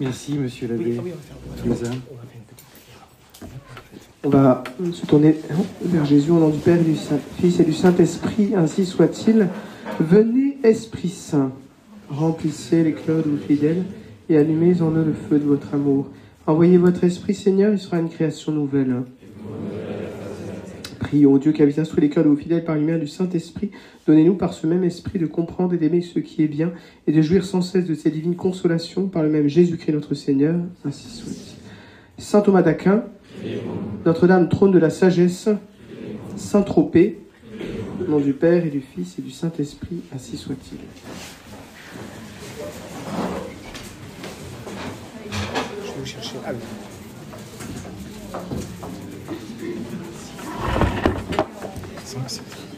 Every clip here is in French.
Merci, monsieur l'abbé. On va se tourner vers Jésus au nom du Père, du Fils et du Saint-Esprit, ainsi soit-il. Venez, Esprit Saint, remplissez les cœurs de vos fidèles et allumez en eux le feu de votre amour. Envoyez votre Esprit, Seigneur, il sera une création nouvelle. Prions, Dieu qui habite tous les cœurs de vos fidèles par lumière du Saint-Esprit, donnez-nous par ce même esprit de comprendre et d'aimer ce qui est bien et de jouir sans cesse de ces divines consolations par le même Jésus-Christ notre Seigneur, ainsi soit-il. Saint Thomas d'Aquin, Notre-Dame, trône de la sagesse, Saint Tropez, au nom du Père et du Fils et du Saint-Esprit, ainsi soit-il. Je vais vous chercher. Ah すみません。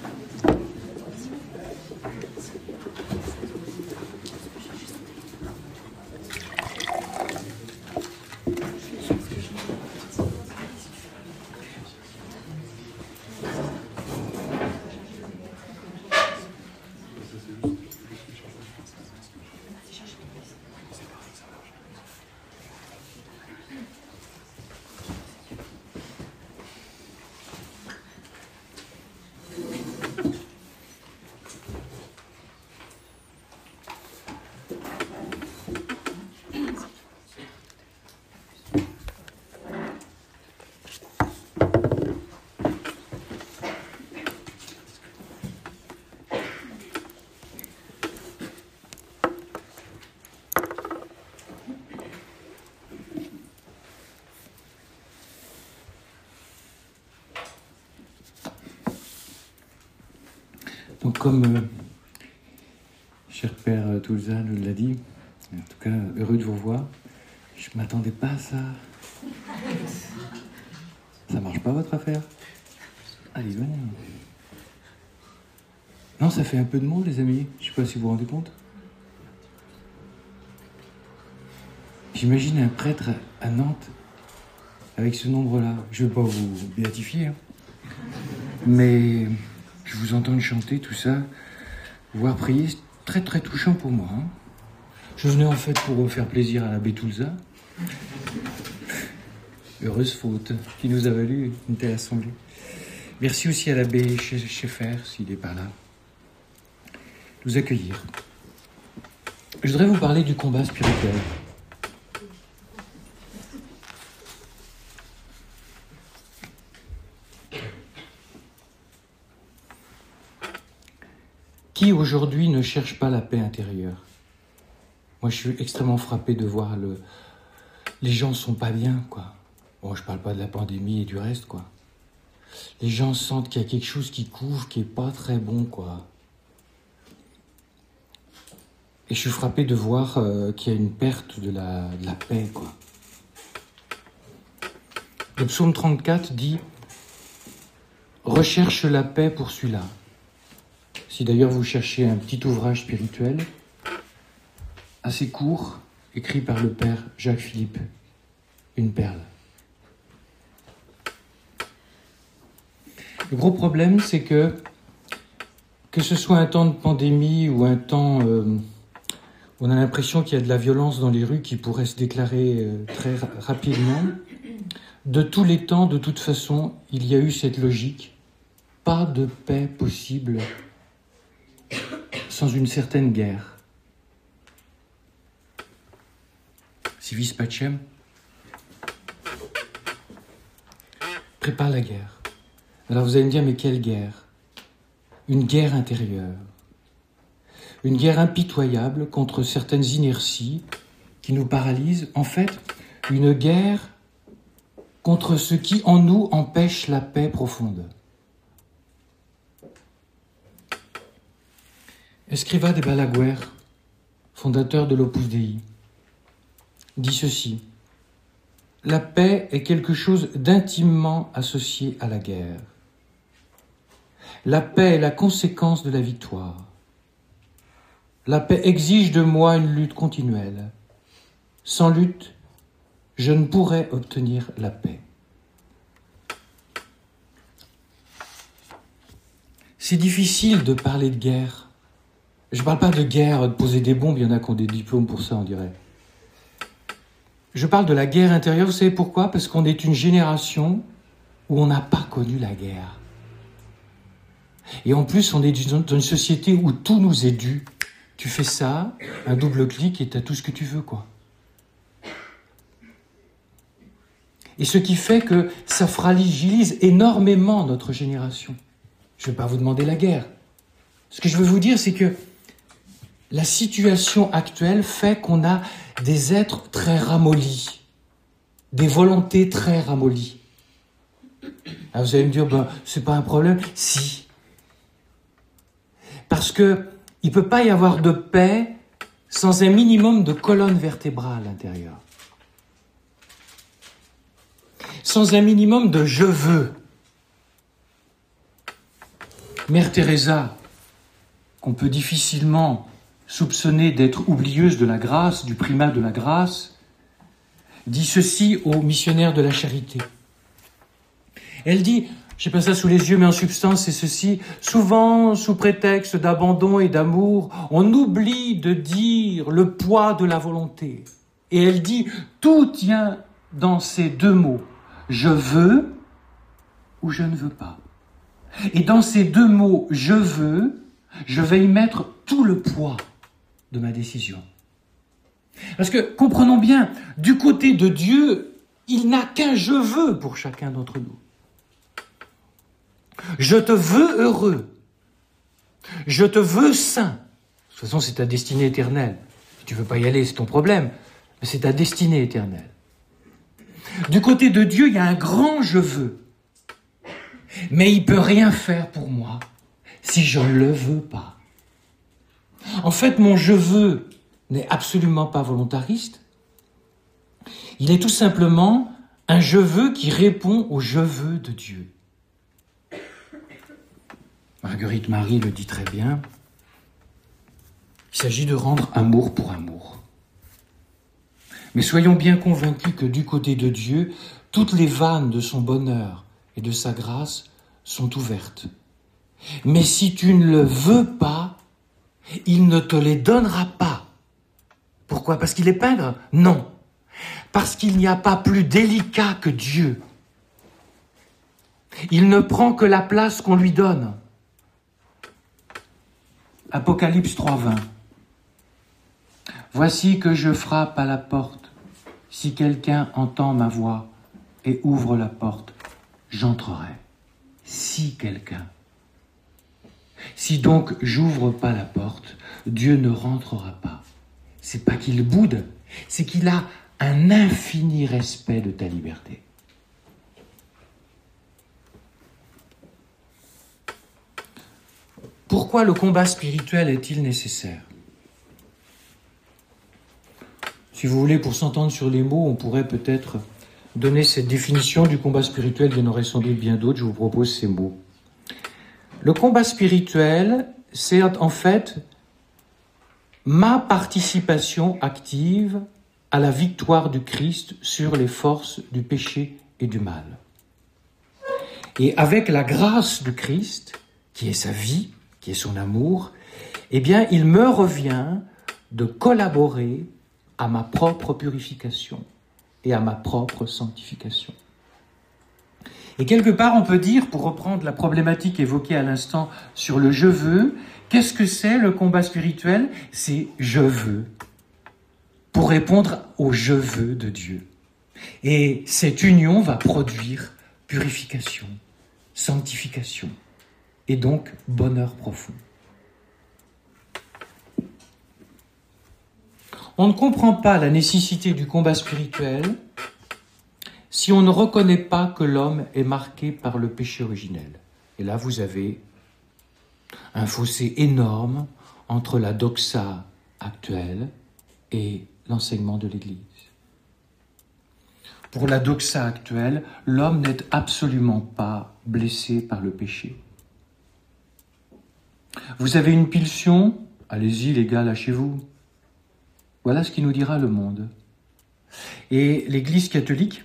Comme euh, cher Père Toulza nous l'a dit, en tout cas heureux de vous voir, je ne m'attendais pas à ça. Ça marche pas votre affaire? Allez, venez. Non, ça fait un peu de monde les amis, je sais pas si vous vous rendez compte. J'imagine un prêtre à Nantes avec ce nombre-là. Je ne veux pas vous béatifier, hein. mais je vous entends chanter tout ça, voir prier, c'est très très touchant pour moi. Hein. Je venais en fait pour faire plaisir à l'abbé Toulza. Heureuse faute qui nous a valu une telle assemblée. Merci aussi à l'abbé Schaeffer, s'il est par là, nous accueillir. Je voudrais vous parler du combat spirituel. Qui aujourd'hui ne cherche pas la paix intérieure? Moi, je suis extrêmement frappé de voir le. Les gens sont pas bien, quoi. Bon, je parle pas de la pandémie et du reste, quoi. Les gens sentent qu'il y a quelque chose qui couvre, qui est pas très bon, quoi. Et je suis frappé de voir euh, qu'il y a une perte de la, paix, quoi. Le psaume 34 dit Recherche la paix pour celui-là. Si d'ailleurs vous cherchez un petit ouvrage spirituel, assez court, écrit par le père Jacques Philippe, une perle. Le gros problème, c'est que, que ce soit un temps de pandémie ou un temps où euh, on a l'impression qu'il y a de la violence dans les rues qui pourrait se déclarer euh, très rapidement, de tous les temps, de toute façon, il y a eu cette logique. Pas de paix possible sans une certaine guerre. Civis Pacem prépare la guerre. Alors vous allez me dire, mais quelle guerre? Une guerre intérieure. Une guerre impitoyable contre certaines inerties qui nous paralysent. En fait, une guerre contre ce qui en nous empêche la paix profonde. Escriva de Balaguer, fondateur de l'Opus Dei, dit ceci La paix est quelque chose d'intimement associé à la guerre. La paix est la conséquence de la victoire. La paix exige de moi une lutte continuelle. Sans lutte, je ne pourrais obtenir la paix. C'est difficile de parler de guerre je parle pas de guerre, de poser des bombes, il y en a qui ont des diplômes pour ça, on dirait. je parle de la guerre intérieure, vous savez pourquoi? Parce qu'on est une génération où on n'a pas connu la guerre. Et en plus, on est dans une société où tout nous est dû. Tu fais ça, un double clic et tu as tout ce que tu veux, quoi. Et ce qui fait que ça fragilise énormément notre génération. Je ne vais pas vous demander la guerre. Ce que je veux vous dire, c'est que la situation actuelle fait qu'on a des êtres très ramollis, des volontés très ramollies. Alors vous allez me dire, ben, c'est pas un problème? Si. Parce que il peut pas y avoir de paix sans un minimum de colonne vertébrale à l'intérieur. Sans un minimum de je veux. Mère Teresa, qu'on peut difficilement soupçonnée d'être oublieuse de la grâce, du primat de la grâce, dit ceci aux missionnaires de la charité. Elle dit, j'ai pas ça sous les yeux, mais en substance, c'est ceci. Souvent, sous prétexte d'abandon et d'amour, on oublie de dire le poids de la volonté. Et elle dit, tout tient dans ces deux mots. Je veux ou je ne veux pas. Et dans ces deux mots, je veux, je vais y mettre tout le poids de ma décision. Parce que, comprenons bien, du côté de Dieu, il n'a qu'un je veux pour chacun d'entre nous. Je te veux heureux. Je te veux saint. De toute façon, c'est ta destinée éternelle. Si tu veux pas y aller, c'est ton problème. Mais c'est ta destinée éternelle. Du côté de Dieu, il y a un grand je veux. Mais il peut rien faire pour moi si je ne le veux pas. En fait, mon je veux n'est absolument pas volontariste. Il est tout simplement un je veux qui répond au je veux de Dieu. Marguerite Marie le dit très bien. Il s'agit de rendre amour pour amour. Mais soyons bien convaincus que du côté de Dieu, toutes les vannes de son bonheur et de sa grâce sont ouvertes. Mais si tu ne le veux pas, il ne te les donnera pas. Pourquoi? Parce qu'il est pingre? Non. Parce qu'il n'y a pas plus délicat que Dieu. Il ne prend que la place qu'on lui donne. Apocalypse 3.20. Voici que je frappe à la porte. Si quelqu'un entend ma voix et ouvre la porte, j'entrerai. Si quelqu'un. Si donc j'ouvre pas la porte, Dieu ne rentrera pas. C'est pas qu'il boude, c'est qu'il a un infini respect de ta liberté. Pourquoi le combat spirituel est-il nécessaire? Si vous voulez, pour s'entendre sur les mots, on pourrait peut-être donner cette définition du combat spirituel. Il y en aurait sans doute bien d'autres. Je vous propose ces mots. Le combat spirituel, c'est en fait ma participation active à la victoire du Christ sur les forces du péché et du mal. Et avec la grâce du Christ, qui est sa vie, qui est son amour, eh bien, il me revient de collaborer à ma propre purification et à ma propre sanctification. Et quelque part, on peut dire, pour reprendre la problématique évoquée à l'instant sur le je veux, qu'est-ce que c'est le combat spirituel? C'est je veux, pour répondre au je veux de Dieu. Et cette union va produire purification, sanctification, et donc bonheur profond. On ne comprend pas la nécessité du combat spirituel si on ne reconnaît pas que l'homme est marqué par le péché originel. Et là, vous avez un fossé énorme entre la doxa actuelle et l'enseignement de l'Église. Pour la doxa actuelle, l'homme n'est absolument pas blessé par le péché. Vous avez une pulsion? Allez-y les gars, lâchez-vous. Voilà ce qui nous dira le monde. Et l'Église catholique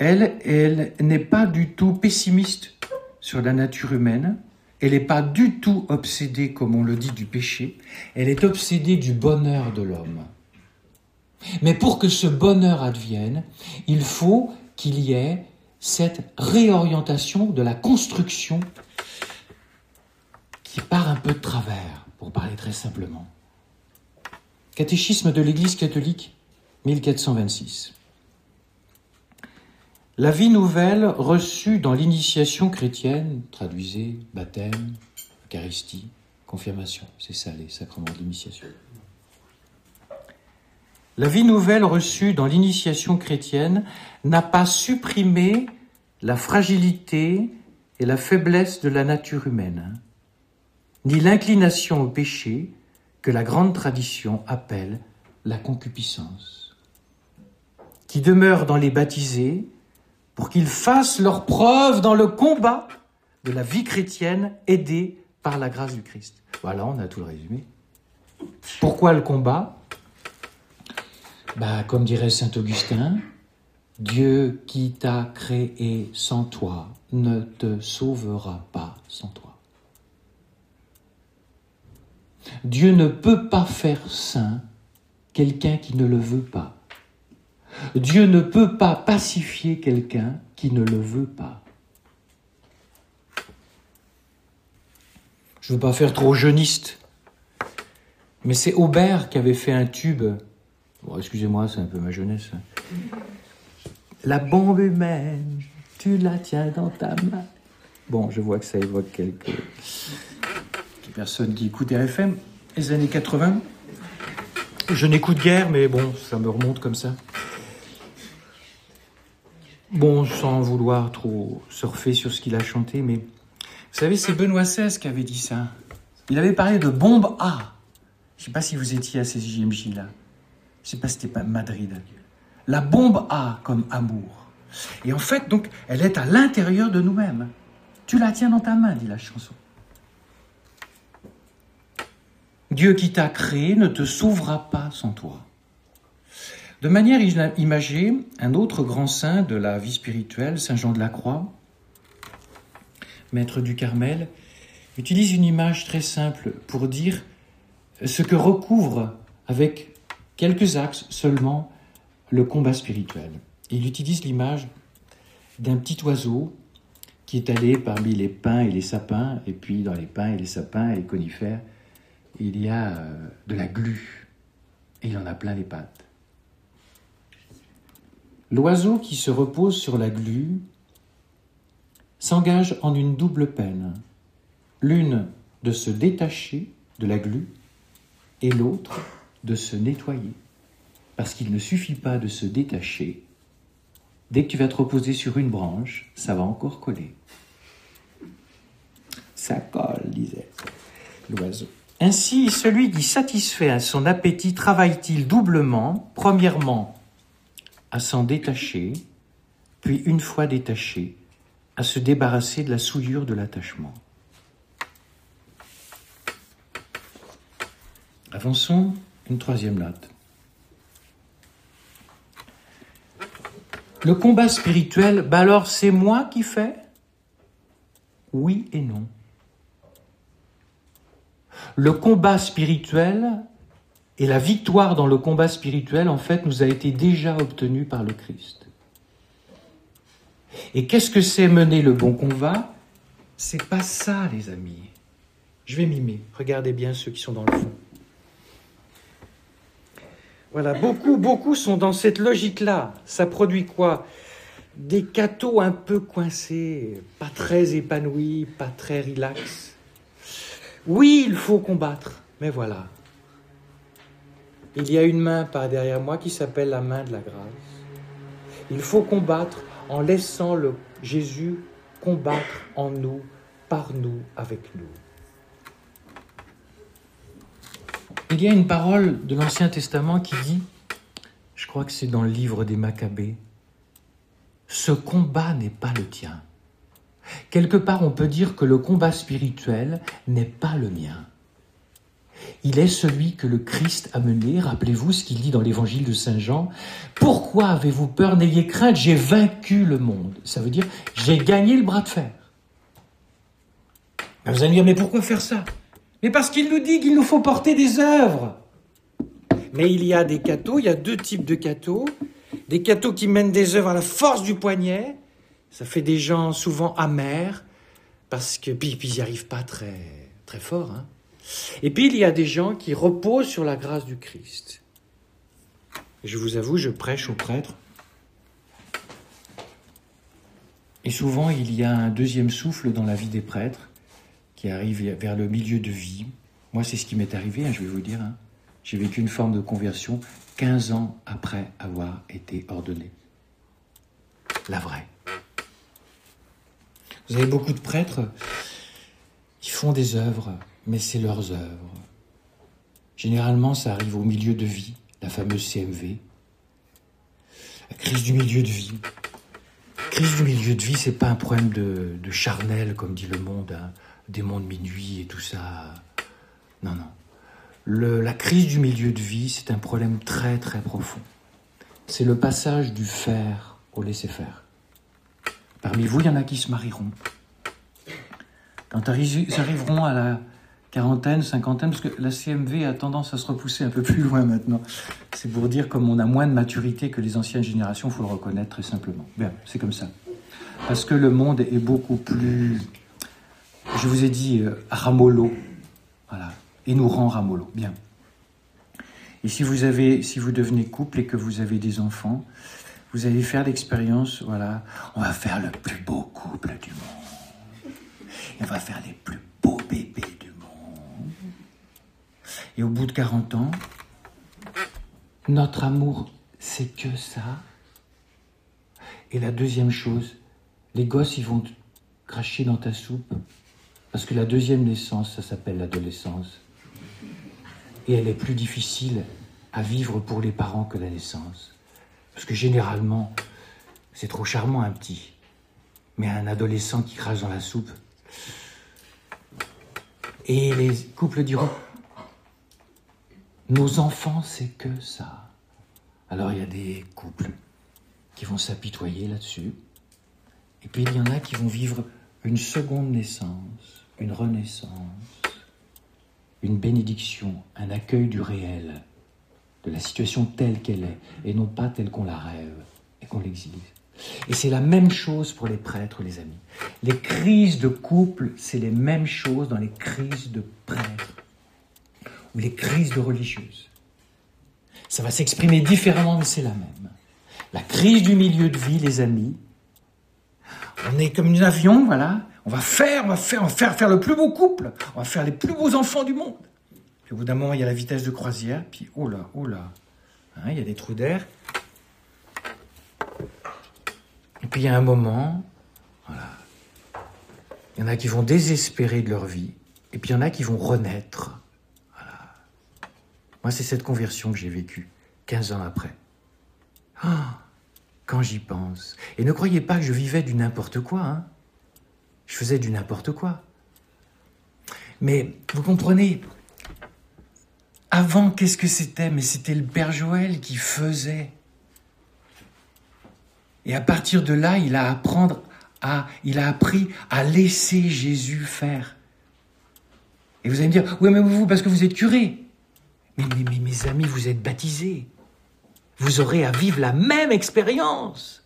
elle, n'est pas du tout pessimiste sur la nature humaine. Elle n'est pas du tout obsédée, comme on le dit, du péché. Elle est obsédée du bonheur de l'homme. Mais pour que ce bonheur advienne, il faut qu'il y ait cette réorientation de la construction qui part un peu de travers, pour parler très simplement. Catéchisme de l'Église catholique, 1426. La vie nouvelle reçue dans l'initiation chrétienne, traduisez baptême, Eucharistie, confirmation, c'est ça les sacrements de l'initiation. La vie nouvelle reçue dans l'initiation chrétienne n'a pas supprimé la fragilité et la faiblesse de la nature humaine, ni l'inclination au péché que la grande tradition appelle la concupiscence, qui demeure dans les baptisés pour qu'ils fassent leur preuve dans le combat de la vie chrétienne aidée par la grâce du Christ. Voilà, on a tout le résumé. Pourquoi le combat? Bah, Comme dirait Saint Augustin, Dieu qui t'a créé sans toi ne te sauvera pas sans toi. Dieu ne peut pas faire saint quelqu'un qui ne le veut pas. Dieu ne peut pas pacifier quelqu'un qui ne le veut pas. Je ne veux pas faire trop jeuniste, mais c'est Aubert qui avait fait un tube. Bon, excusez-moi, c'est un peu ma jeunesse. La bombe humaine, tu la tiens dans ta main. Bon, je vois que ça évoque quelques, personnes qui écoutent RFM. Les années 80. Je n'écoute guère, mais bon, ça me remonte comme ça. Bon, sans vouloir trop surfer sur ce qu'il a chanté, mais vous savez, c'est Benoît XVI qui avait dit ça. Il avait parlé de bombe A. Je ne sais pas si vous étiez à ces JMJ là. Je sais pas si c'était pas Madrid. La bombe A comme amour. Et en fait, donc, elle est à l'intérieur de nous-mêmes. Tu la tiens dans ta main, dit la chanson. Dieu qui t'a créé ne te sauvera pas sans toi. De manière imagée, un autre grand saint de la vie spirituelle, Saint Jean de la Croix, maître du Carmel, utilise une image très simple pour dire ce que recouvre avec quelques axes seulement le combat spirituel. Il utilise l'image d'un petit oiseau qui est allé parmi les pins et les sapins, et puis dans les pins et les sapins et les conifères, il y a euh, de la glu, et il en a plein les pattes. L'oiseau qui se repose sur la glu s'engage en une double peine, l'une de se détacher de la glu et l'autre de se nettoyer, parce qu'il ne suffit pas de se détacher. Dès que tu vas te reposer sur une branche, ça va encore coller. Ça colle, disait l'oiseau. Ainsi, celui qui satisfait à son appétit travaille-t-il doublement, premièrement à s'en détacher, puis une fois détaché, à se débarrasser de la souillure de l'attachement. Avançons une troisième note. Le combat spirituel, bah alors c'est moi qui fais? Oui et non. Le combat spirituel, et la victoire dans le combat spirituel, en fait, nous a été déjà obtenue par le Christ. Et qu'est-ce que c'est mener le bon combat? C'est pas ça, les amis. Je vais mimer. Regardez bien ceux qui sont dans le fond. Voilà, beaucoup, beaucoup sont dans cette logique-là. Ça produit quoi? Des cathos un peu coincés, pas très épanouis, pas très relax. Oui, il faut combattre, mais voilà, il y a une main par derrière moi qui s'appelle la main de la grâce. Il faut combattre en laissant le Jésus combattre en nous, par nous, avec nous. Il y a une parole de l'Ancien Testament qui dit, je crois que c'est dans le livre des Maccabées, ce combat n'est pas le tien. Quelque part, on peut dire que le combat spirituel n'est pas le mien. Il est celui que le Christ a mené. Rappelez-vous ce qu'il dit dans l'évangile de Saint Jean. Pourquoi avez-vous peur? N'ayez crainte, j'ai vaincu le monde. Ça veut dire, j'ai gagné le bras de fer. vous allez me dire, mais pourquoi faire ça? Mais parce qu'il nous dit qu'il nous faut porter des œuvres. Mais il y a des cathos, il y a deux types de cathos. Des cathos qui mènent des œuvres à la force du poignet. Ça fait des gens souvent amers, parce que puis, puis ils n'y arrivent pas très, très fort. Hein. Et puis il y a des gens qui reposent sur la grâce du Christ. Je vous avoue, je prêche aux prêtres. Et souvent, il y a un deuxième souffle dans la vie des prêtres qui arrive vers le milieu de vie. Moi, c'est ce qui m'est arrivé, hein, je vais vous dire. Hein. J'ai vécu une forme de conversion 15 ans après avoir été ordonné. La vraie. Vous avez beaucoup de prêtres, ils font des œuvres, mais c'est leurs œuvres. Généralement, ça arrive au milieu de vie, la fameuse CMV. La crise du milieu de vie. Crise du milieu de vie, c'est pas un problème de, charnel, comme dit le monde, hein, des mondes minuit et tout ça. Non, non. La crise du milieu de vie, c'est un problème très très profond. C'est le passage du faire au laisser-faire. Parmi vous, il y en a qui se marieront. Quand ils arriveront à la quarantaine, cinquantaine, parce que la CMV a tendance à se repousser un peu plus loin maintenant. C'est pour dire comme on a moins de maturité que les anciennes générations, il faut le reconnaître très simplement. Bien, c'est comme ça. Parce que le monde est beaucoup plus, je vous ai dit, euh, ramolo. Voilà. Et nous rend ramolo. Bien. Et si vous avez, si vous devenez couple et que vous avez des enfants, vous allez faire l'expérience, voilà, on va faire le plus beau couple du monde. on va faire les plus beaux bébés. Et au bout de 40 ans, notre amour, c'est que ça. Et la deuxième chose, les gosses, ils vont cracher dans ta soupe. Parce que la deuxième naissance, ça s'appelle l'adolescence. Et elle est plus difficile à vivre pour les parents que la naissance. Parce que généralement, c'est trop charmant un petit. Mais un adolescent qui crache dans la soupe. Et les couples diront, nos enfants, c'est que ça. Alors il y a des couples qui vont s'apitoyer là-dessus. Et puis il y en a qui vont vivre une seconde naissance, une renaissance, une bénédiction, un accueil du réel de la situation telle qu'elle est, et non pas telle qu'on la rêve et qu'on l'exige. Et c'est la même chose pour les prêtres, les amis. Les crises de couple, c'est les mêmes choses dans les crises de prêtres ou les crises de religieuses. Ça va s'exprimer différemment, mais c'est la même. La crise du milieu de vie, les amis, on est comme un avion, voilà. On va faire, on va faire, on va faire, faire le plus beau couple. On va faire les plus beaux enfants du monde au bout d'un moment, il y a la vitesse de croisière, puis oh là, oh hein, il y a des trous d'air. Et puis il y a un moment, voilà, il y en a qui vont désespérer de leur vie, et puis il y en a qui vont renaître. Moi, c'est cette conversion que j'ai vécue 15 ans après. Ah, quand j'y pense. Et ne croyez pas que je vivais du n'importe quoi. Hein. Je faisais du n'importe quoi. Mais vous comprenez, avant, qu'est-ce que c'était? Mais c'était le Père Joël qui faisait. Et à partir de là, il a, apprendre à, il a appris à laisser Jésus faire. Et vous allez me dire, oui, mais vous, parce que vous êtes curé. Mais, mes amis, vous êtes baptisés. Vous aurez à vivre la même expérience,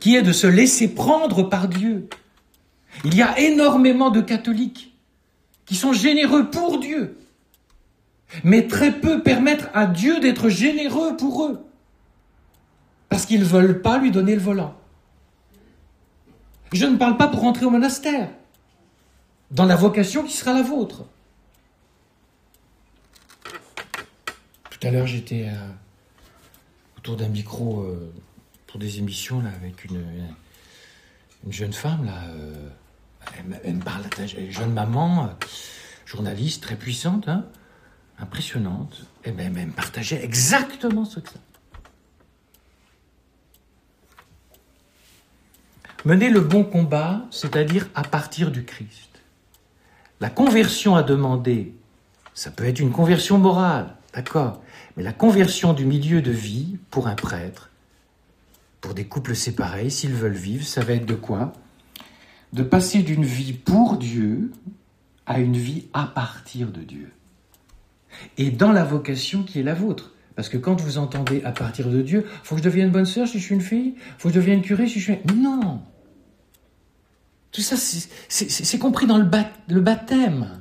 qui est de se laisser prendre par Dieu. Il y a énormément de catholiques qui sont généreux pour Dieu, mais très peu permettre à Dieu d'être généreux pour eux, parce qu'ils ne veulent pas lui donner le volant. Je ne parle pas pour rentrer au monastère, dans la vocation qui sera la vôtre. Tout à l'heure, j'étais euh, autour d'un micro euh, pour des émissions là, avec une, une jeune femme là. Euh, elle, me parle, une jeune maman, journaliste très puissante, hein, impressionnante. Et ben, elle me partageait exactement ce que ça. Mener le bon combat, c'est-à-dire à partir du Christ. La conversion à demander, ça peut être une conversion morale, d'accord, mais la conversion du milieu de vie pour un prêtre, pour des couples séparés, s'ils veulent vivre, ça va être de quoi? De passer d'une vie pour Dieu à une vie à partir de Dieu. et dans la vocation qui est la vôtre. Parce que quand vous entendez à partir de Dieu, faut que je devienne bonne sœur si je suis une fille, faut que je devienne curé si je suis. Non Tout ça, c'est compris dans le, le baptême.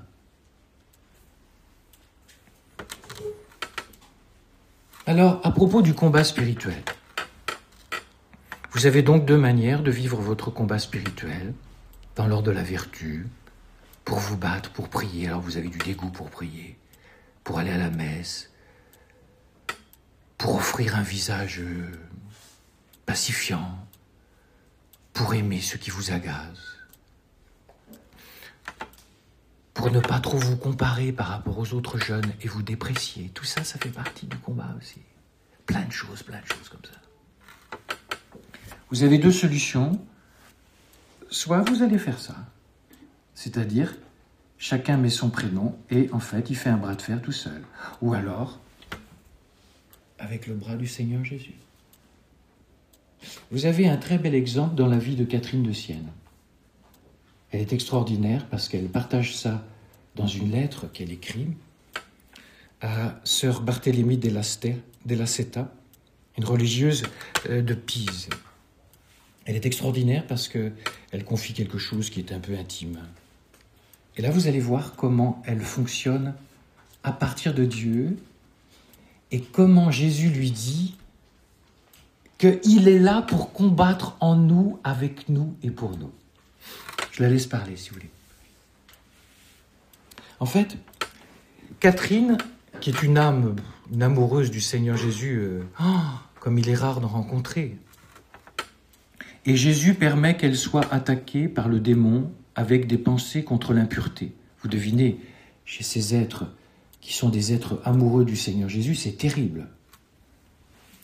Alors, à propos du combat spirituel, vous avez donc deux manières de vivre votre combat spirituel, dans l'ordre de la vertu, pour vous battre, pour prier. Alors vous avez du dégoût pour prier, pour aller à la messe, pour offrir un visage euh, pacifiant, pour aimer ceux qui vous agacent, pour ne pas trop vous comparer par rapport aux autres jeunes et vous déprécier. Tout ça, ça fait partie du combat aussi. Plein de choses, plein de choses comme ça. Vous avez deux solutions. Soit vous allez faire ça, c'est-à-dire chacun met son prénom et en fait il fait un bras de fer tout seul. Ou alors avec le bras du Seigneur Jésus. Vous avez un très bel exemple dans la vie de Catherine de Sienne. Elle est extraordinaire parce qu'elle partage ça dans une lettre qu'elle écrit à sœur Barthélemy della Seta, une religieuse euh, de Pise. Elle est extraordinaire parce qu'elle confie quelque chose qui est un peu intime. Et là, vous allez voir comment elle fonctionne à partir de Dieu et comment Jésus lui dit qu'il est là pour combattre en nous, avec nous et pour nous. Je la laisse parler, si vous voulez. En fait, Catherine, qui est une âme, une amoureuse du Seigneur Jésus, euh, oh, comme il est rare d'en rencontrer, et Jésus permet qu'elle soit attaquée par le démon avec des pensées contre l'impureté. Vous devinez, chez ces êtres qui sont des êtres amoureux du Seigneur Jésus, c'est terrible.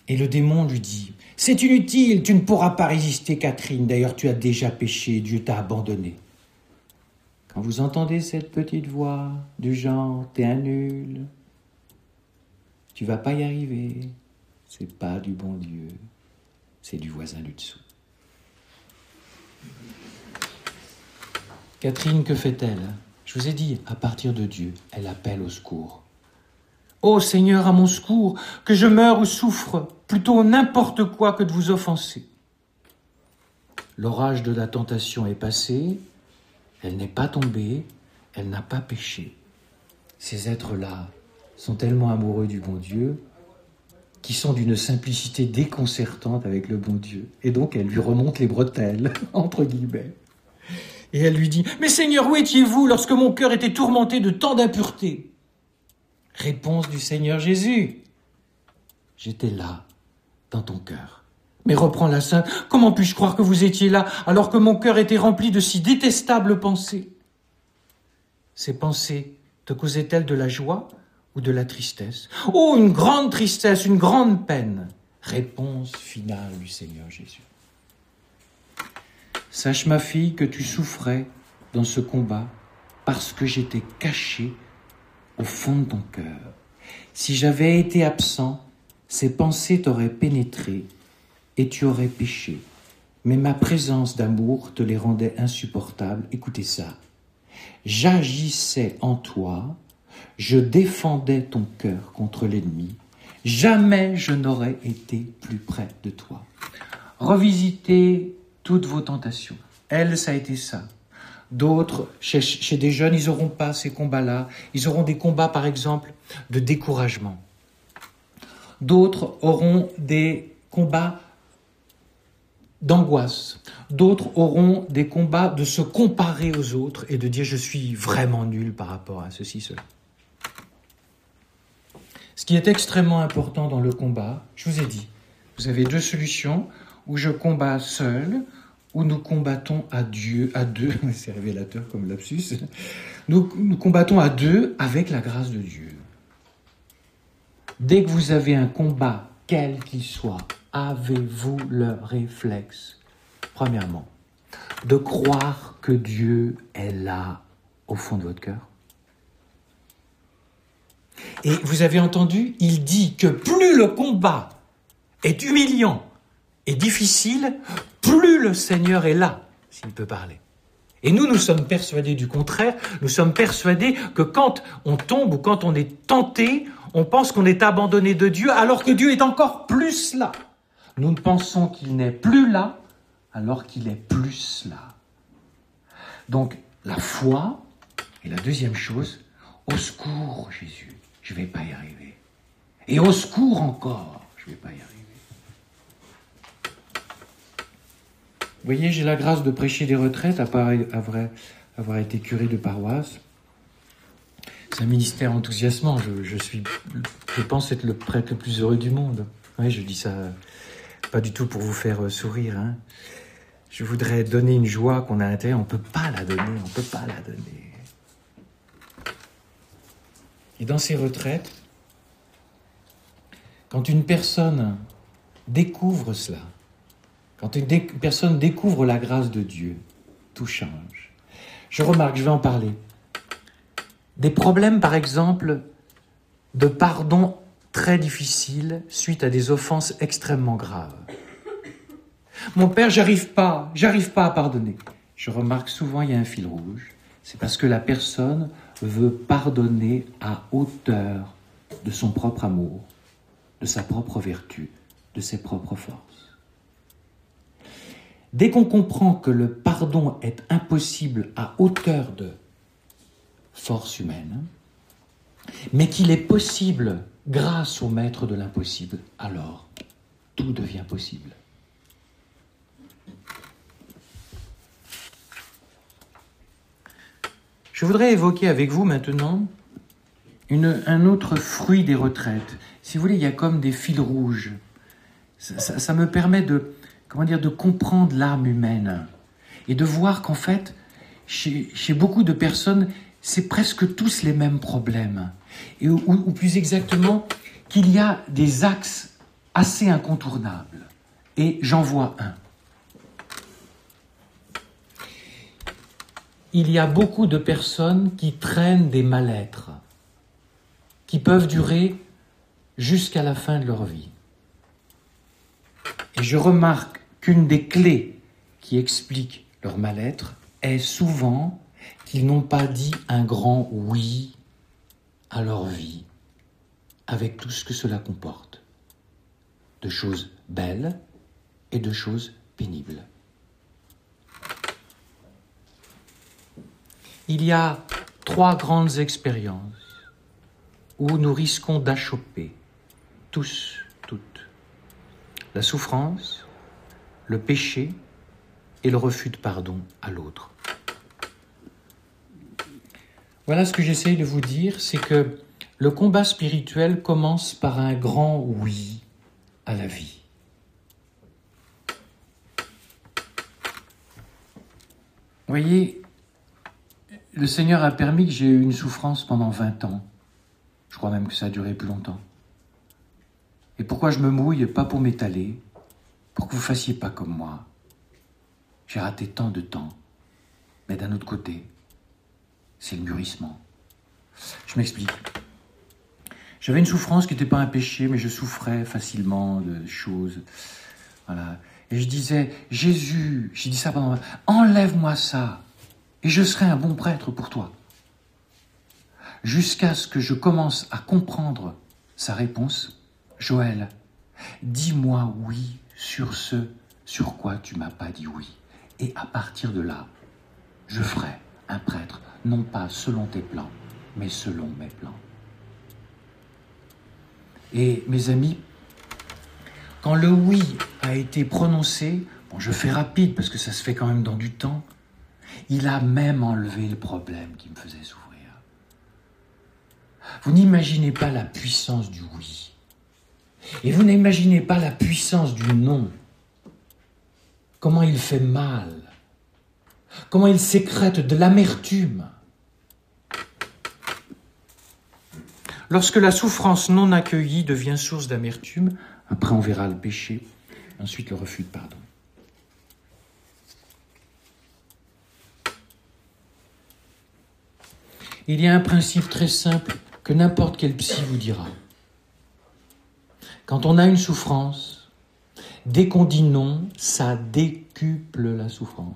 Et le démon lui dit, C'est inutile, tu ne pourras pas résister, Catherine, d'ailleurs tu as déjà péché, Dieu t'a abandonné. Quand vous entendez cette petite voix du genre T'es un nul, tu vas pas y arriver, c'est pas du bon Dieu, c'est du voisin du dessous. Catherine, que fait-elle? Je vous ai dit, à partir de Dieu, elle appelle au secours. Ô Seigneur, à mon secours, que je meure ou souffre, plutôt n'importe quoi que de vous offenser. L'orage de la tentation est passé, elle n'est pas tombée, elle n'a pas péché. Ces êtres-là sont tellement amoureux du bon Dieu qui sont d'une simplicité déconcertante avec le bon Dieu. Et donc elle lui remonte les bretelles, entre guillemets. Et elle lui dit, Mais Seigneur, où étiez-vous lorsque mon cœur était tourmenté de tant d'impureté Réponse du Seigneur Jésus. J'étais là, dans ton cœur. Mais reprends la sainte, comment puis-je croire que vous étiez là alors que mon cœur était rempli de si détestables pensées? Ces pensées te causaient-elles de la joie ou de la tristesse? Oh, une grande tristesse, une grande peine. Réponse finale du Seigneur Jésus. Sache ma fille que tu souffrais dans ce combat parce que j'étais caché au fond de ton cœur. Si j'avais été absent, ces pensées t'auraient pénétré et tu aurais péché. Mais ma présence d'amour te les rendait insupportables. Écoutez ça. J'agissais en toi, je défendais ton cœur contre l'ennemi. Jamais je n'aurais été plus près de toi. Revisitez toutes vos tentations. Elle, ça a été ça. D'autres, chez, des jeunes, ils n'auront pas ces combats-là. Ils auront des combats, par exemple, de découragement. D'autres auront des combats d'angoisse. D'autres auront des combats de se comparer aux autres et de dire je suis vraiment nul par rapport à ceci, cela. Ce qui est extrêmement important dans le combat, je vous ai dit, vous avez deux solutions, où je combats seul, où nous combattons à Dieu, à deux, c'est révélateur comme lapsus, nous, nous combattons à deux avec la grâce de Dieu. Dès que vous avez un combat, quel qu'il soit, avez-vous le réflexe, premièrement, de croire que Dieu est là au fond de votre cœur? Et vous avez entendu, il dit que plus le combat est humiliant et difficile, plus le Seigneur est là, s'il peut parler. Et nous, nous sommes persuadés du contraire. Nous sommes persuadés que quand on tombe ou quand on est tenté, on pense qu'on est abandonné de Dieu alors que Dieu est encore plus là. Nous pensons qu'il n'est plus là alors qu'il est plus là. Donc la foi est la deuxième chose. Au secours, Jésus, je ne vais pas y arriver. Et au secours encore, je ne vais pas y arriver. Vous voyez, j'ai la grâce de prêcher des retraites après avoir, été curé de paroisse. C'est un ministère enthousiasmant. Je, pense être le prêtre le plus heureux du monde. Oui, je dis ça pas du tout pour vous faire sourire. Hein. Je voudrais donner une joie qu'on a à l'intérieur. On ne peut pas la donner. On ne peut pas la donner. Et dans ces retraites, quand une personne découvre cela, quand une personne découvre la grâce de Dieu, tout change. Je remarque, je vais en parler. Des problèmes, par exemple, de pardon très difficiles suite à des offenses extrêmement graves. Mon père, j'arrive pas, j'arrive pas à pardonner. Je remarque souvent, il y a un fil rouge. C'est parce que la personne veut pardonner à hauteur de son propre amour, de sa propre vertu, de ses propres forces. Dès qu'on comprend que le pardon est impossible à hauteur de force humaine, mais qu'il est possible grâce au maître de l'impossible, alors tout devient possible. Je voudrais évoquer avec vous maintenant un autre fruit des retraites. Si vous voulez, il y a comme des fils rouges. Ça, me permet de, comment dire, de comprendre l'âme humaine et de voir qu'en fait, chez, beaucoup de personnes, c'est presque tous les mêmes problèmes. Et, ou plus exactement, qu'il y a des axes assez incontournables. Et j'en vois un. il y a beaucoup de personnes qui traînent des mal-êtres, qui peuvent durer jusqu'à la fin de leur vie. Et je remarque qu'une des clés qui explique leur mal-être est souvent qu'ils n'ont pas dit un grand oui à leur vie, avec tout ce que cela comporte, de choses belles et de choses pénibles. il y a trois grandes expériences où nous risquons d'achoper, tous, toutes. La souffrance, le péché et le refus de pardon à l'autre. Voilà ce que j'essaye de vous dire, c'est que le combat spirituel commence par un grand oui à la vie. Voyez, le Seigneur a permis que j'ai eu une souffrance pendant 20 ans. Je crois même que ça a duré plus longtemps. Et pourquoi je me mouille Pas pour m'étaler, pour que vous fassiez pas comme moi. J'ai raté tant de temps. Mais d'un autre côté, c'est le mûrissement. Je m'explique. J'avais une souffrance qui n'était pas un péché, mais je souffrais facilement de choses. Voilà. Et je disais, Jésus, j'ai dit ça pendant... Enlève-moi ça et je serai un bon prêtre pour toi. Jusqu'à ce que je commence à comprendre sa réponse, Joël, dis-moi oui sur ce sur quoi tu m'as pas dit oui. Et à partir de là, je ferai un prêtre, non pas selon tes plans, mais selon mes plans. Et mes amis, quand le oui a été prononcé, je fais rapide parce que ça se fait quand même dans du temps, il a même enlevé le problème qui me faisait souffrir. Vous n'imaginez pas la puissance du oui. Et vous n'imaginez pas la puissance du non. Comment il fait mal. Comment il sécrète de l'amertume. Lorsque la souffrance non accueillie devient source d'amertume, après on verra le péché, ensuite le refus de pardon. il y a un principe très simple que n'importe quel psy vous dira. Quand on a une souffrance, dès qu'on dit non, ça décuple la souffrance.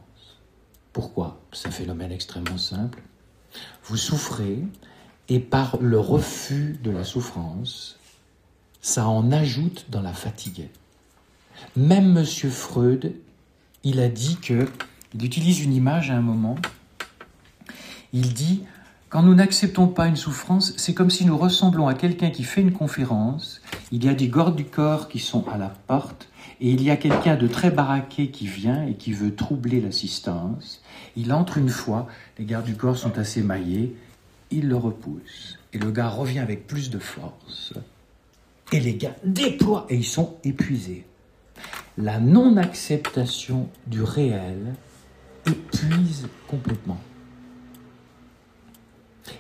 Pourquoi? C'est un phénomène extrêmement simple. Vous souffrez et par le refus de la souffrance, ça en ajoute dans la fatigue. Même M. Freud, il a dit que, il utilise une image à un moment, il dit, quand nous n'acceptons pas une souffrance, c'est comme si nous ressemblons à quelqu'un qui fait une conférence, il y a des gardes du corps qui sont à la porte, et il y a quelqu'un de très baraqué qui vient et qui veut troubler l'assistance. Il entre une fois, les gardes du corps sont assez maillés, il le repousse, et le gars revient avec plus de force. Et les gars déploient, et ils sont épuisés. La non-acceptation du réel épuise complètement.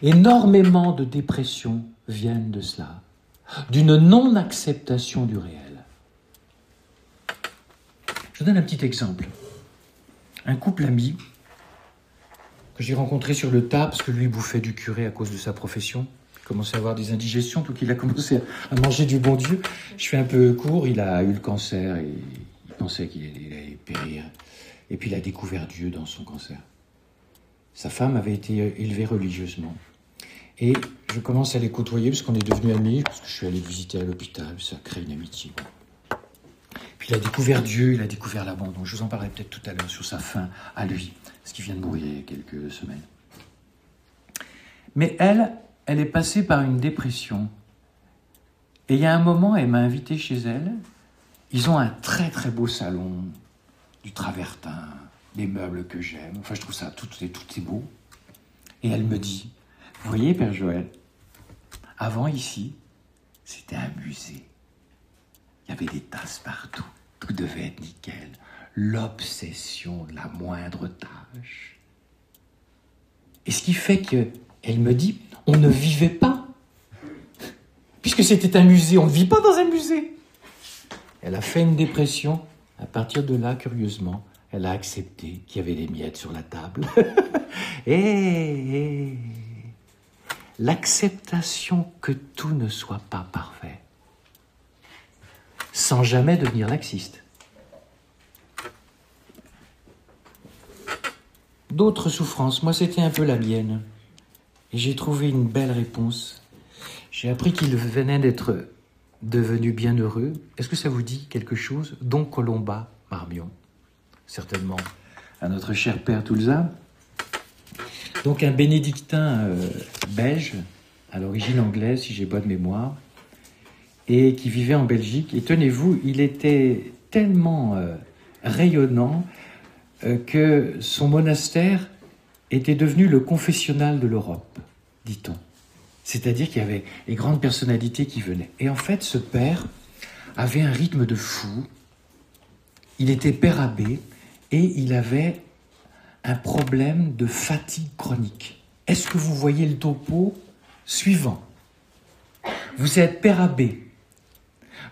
Énormément de dépressions viennent de cela, d'une non-acceptation du réel. Je donne un petit exemple. Un couple ami que j'ai rencontré sur le tas parce que lui bouffait du curé à cause de sa profession. Il commençait à avoir des indigestions, tout qu'il a commencé à manger du bon Dieu. Je fais un peu court, il a eu le cancer et il pensait qu'il allait périr. Et puis il a découvert Dieu dans son cancer. Sa femme avait été élevée religieusement. Et je commence à les côtoyer parce qu'on est devenus amis, parce que je suis allé visiter à l'hôpital, ça crée une amitié. Puis il a découvert Dieu, il a découvert l'abandon. Je vous en parlerai peut-être tout à l'heure sur sa fin à lui, parce qu'il vient de mourir il y a quelques semaines. Mais elle, elle est passée par une dépression. Et il y a un moment, elle m'a invité chez elle. Ils ont un très très beau salon, du travertin, des meubles que j'aime. Enfin, je trouve ça tout, tout, tout est beau. Et elle me dit, vous voyez, Père Joël, avant ici, c'était un musée. Il y avait des tasses partout. Tout devait être nickel. L'obsession de la moindre tâche. Et ce qui fait que, elle me dit, on ne vivait pas. Puisque c'était un musée, on ne vit pas dans un musée. Elle a fait une dépression. À partir de là, curieusement, elle a accepté qu'il y avait des miettes sur la table. et l'acceptation que tout ne soit pas parfait, sans jamais devenir laxiste. D'autres souffrances, moi c'était un peu la mienne, et j'ai trouvé une belle réponse. J'ai appris qu'il venait d'être devenu bienheureux. Est-ce que ça vous dit quelque chose? Don Colomba Marmion, certainement à notre cher père Toulza. Donc un bénédictin euh, belge, à l'origine anglaise, si j'ai bonne mémoire, et qui vivait en Belgique. Et tenez-vous, il était tellement euh, rayonnant euh, que son monastère était devenu le confessionnal de l'Europe, dit-on. C'est-à-dire qu'il y avait les grandes personnalités qui venaient. Et en fait, ce père avait un rythme de fou. Il était père abbé et il avait un problème de fatigue chronique. Est-ce que vous voyez le topo suivant? Vous êtes père abbé.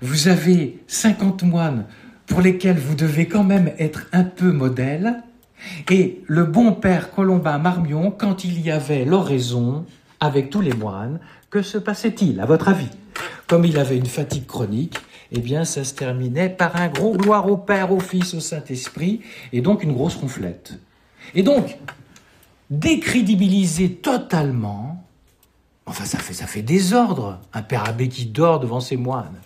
Vous avez 50 moines pour lesquels vous devez quand même être un peu modèle. Et le bon père Colombin Marmion, quand il y avait l'oraison avec tous les moines, que se passait-il, à votre avis? Comme il avait une fatigue chronique, eh bien, ça se terminait par un gros gloire au Père, au Fils, au Saint-Esprit, et donc une grosse ronflette. Et donc, décrédibiliser totalement, enfin ça fait, ça fait désordre, un père abbé qui dort devant ses moines.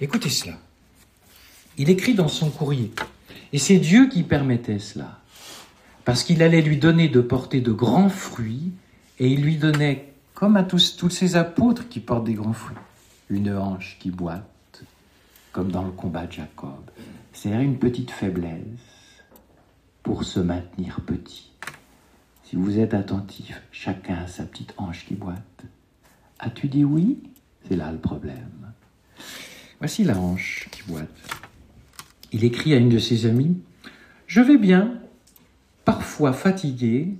Écoutez cela. Il écrit dans son courrier, et c'est Dieu qui permettait cela, parce qu'il allait lui donner de porter de grands fruits, et il lui donnait, comme à tous, tous ces apôtres qui portent des grands fruits, une hanche qui boite, comme dans le combat de Jacob. C'est une petite faiblesse pour se maintenir petit. Si vous êtes attentif, chacun a sa petite hanche qui boite. As-tu dit oui? C'est là le problème. Voici la hanche qui boite. Il écrit à une de ses amies Je vais bien, parfois fatigué,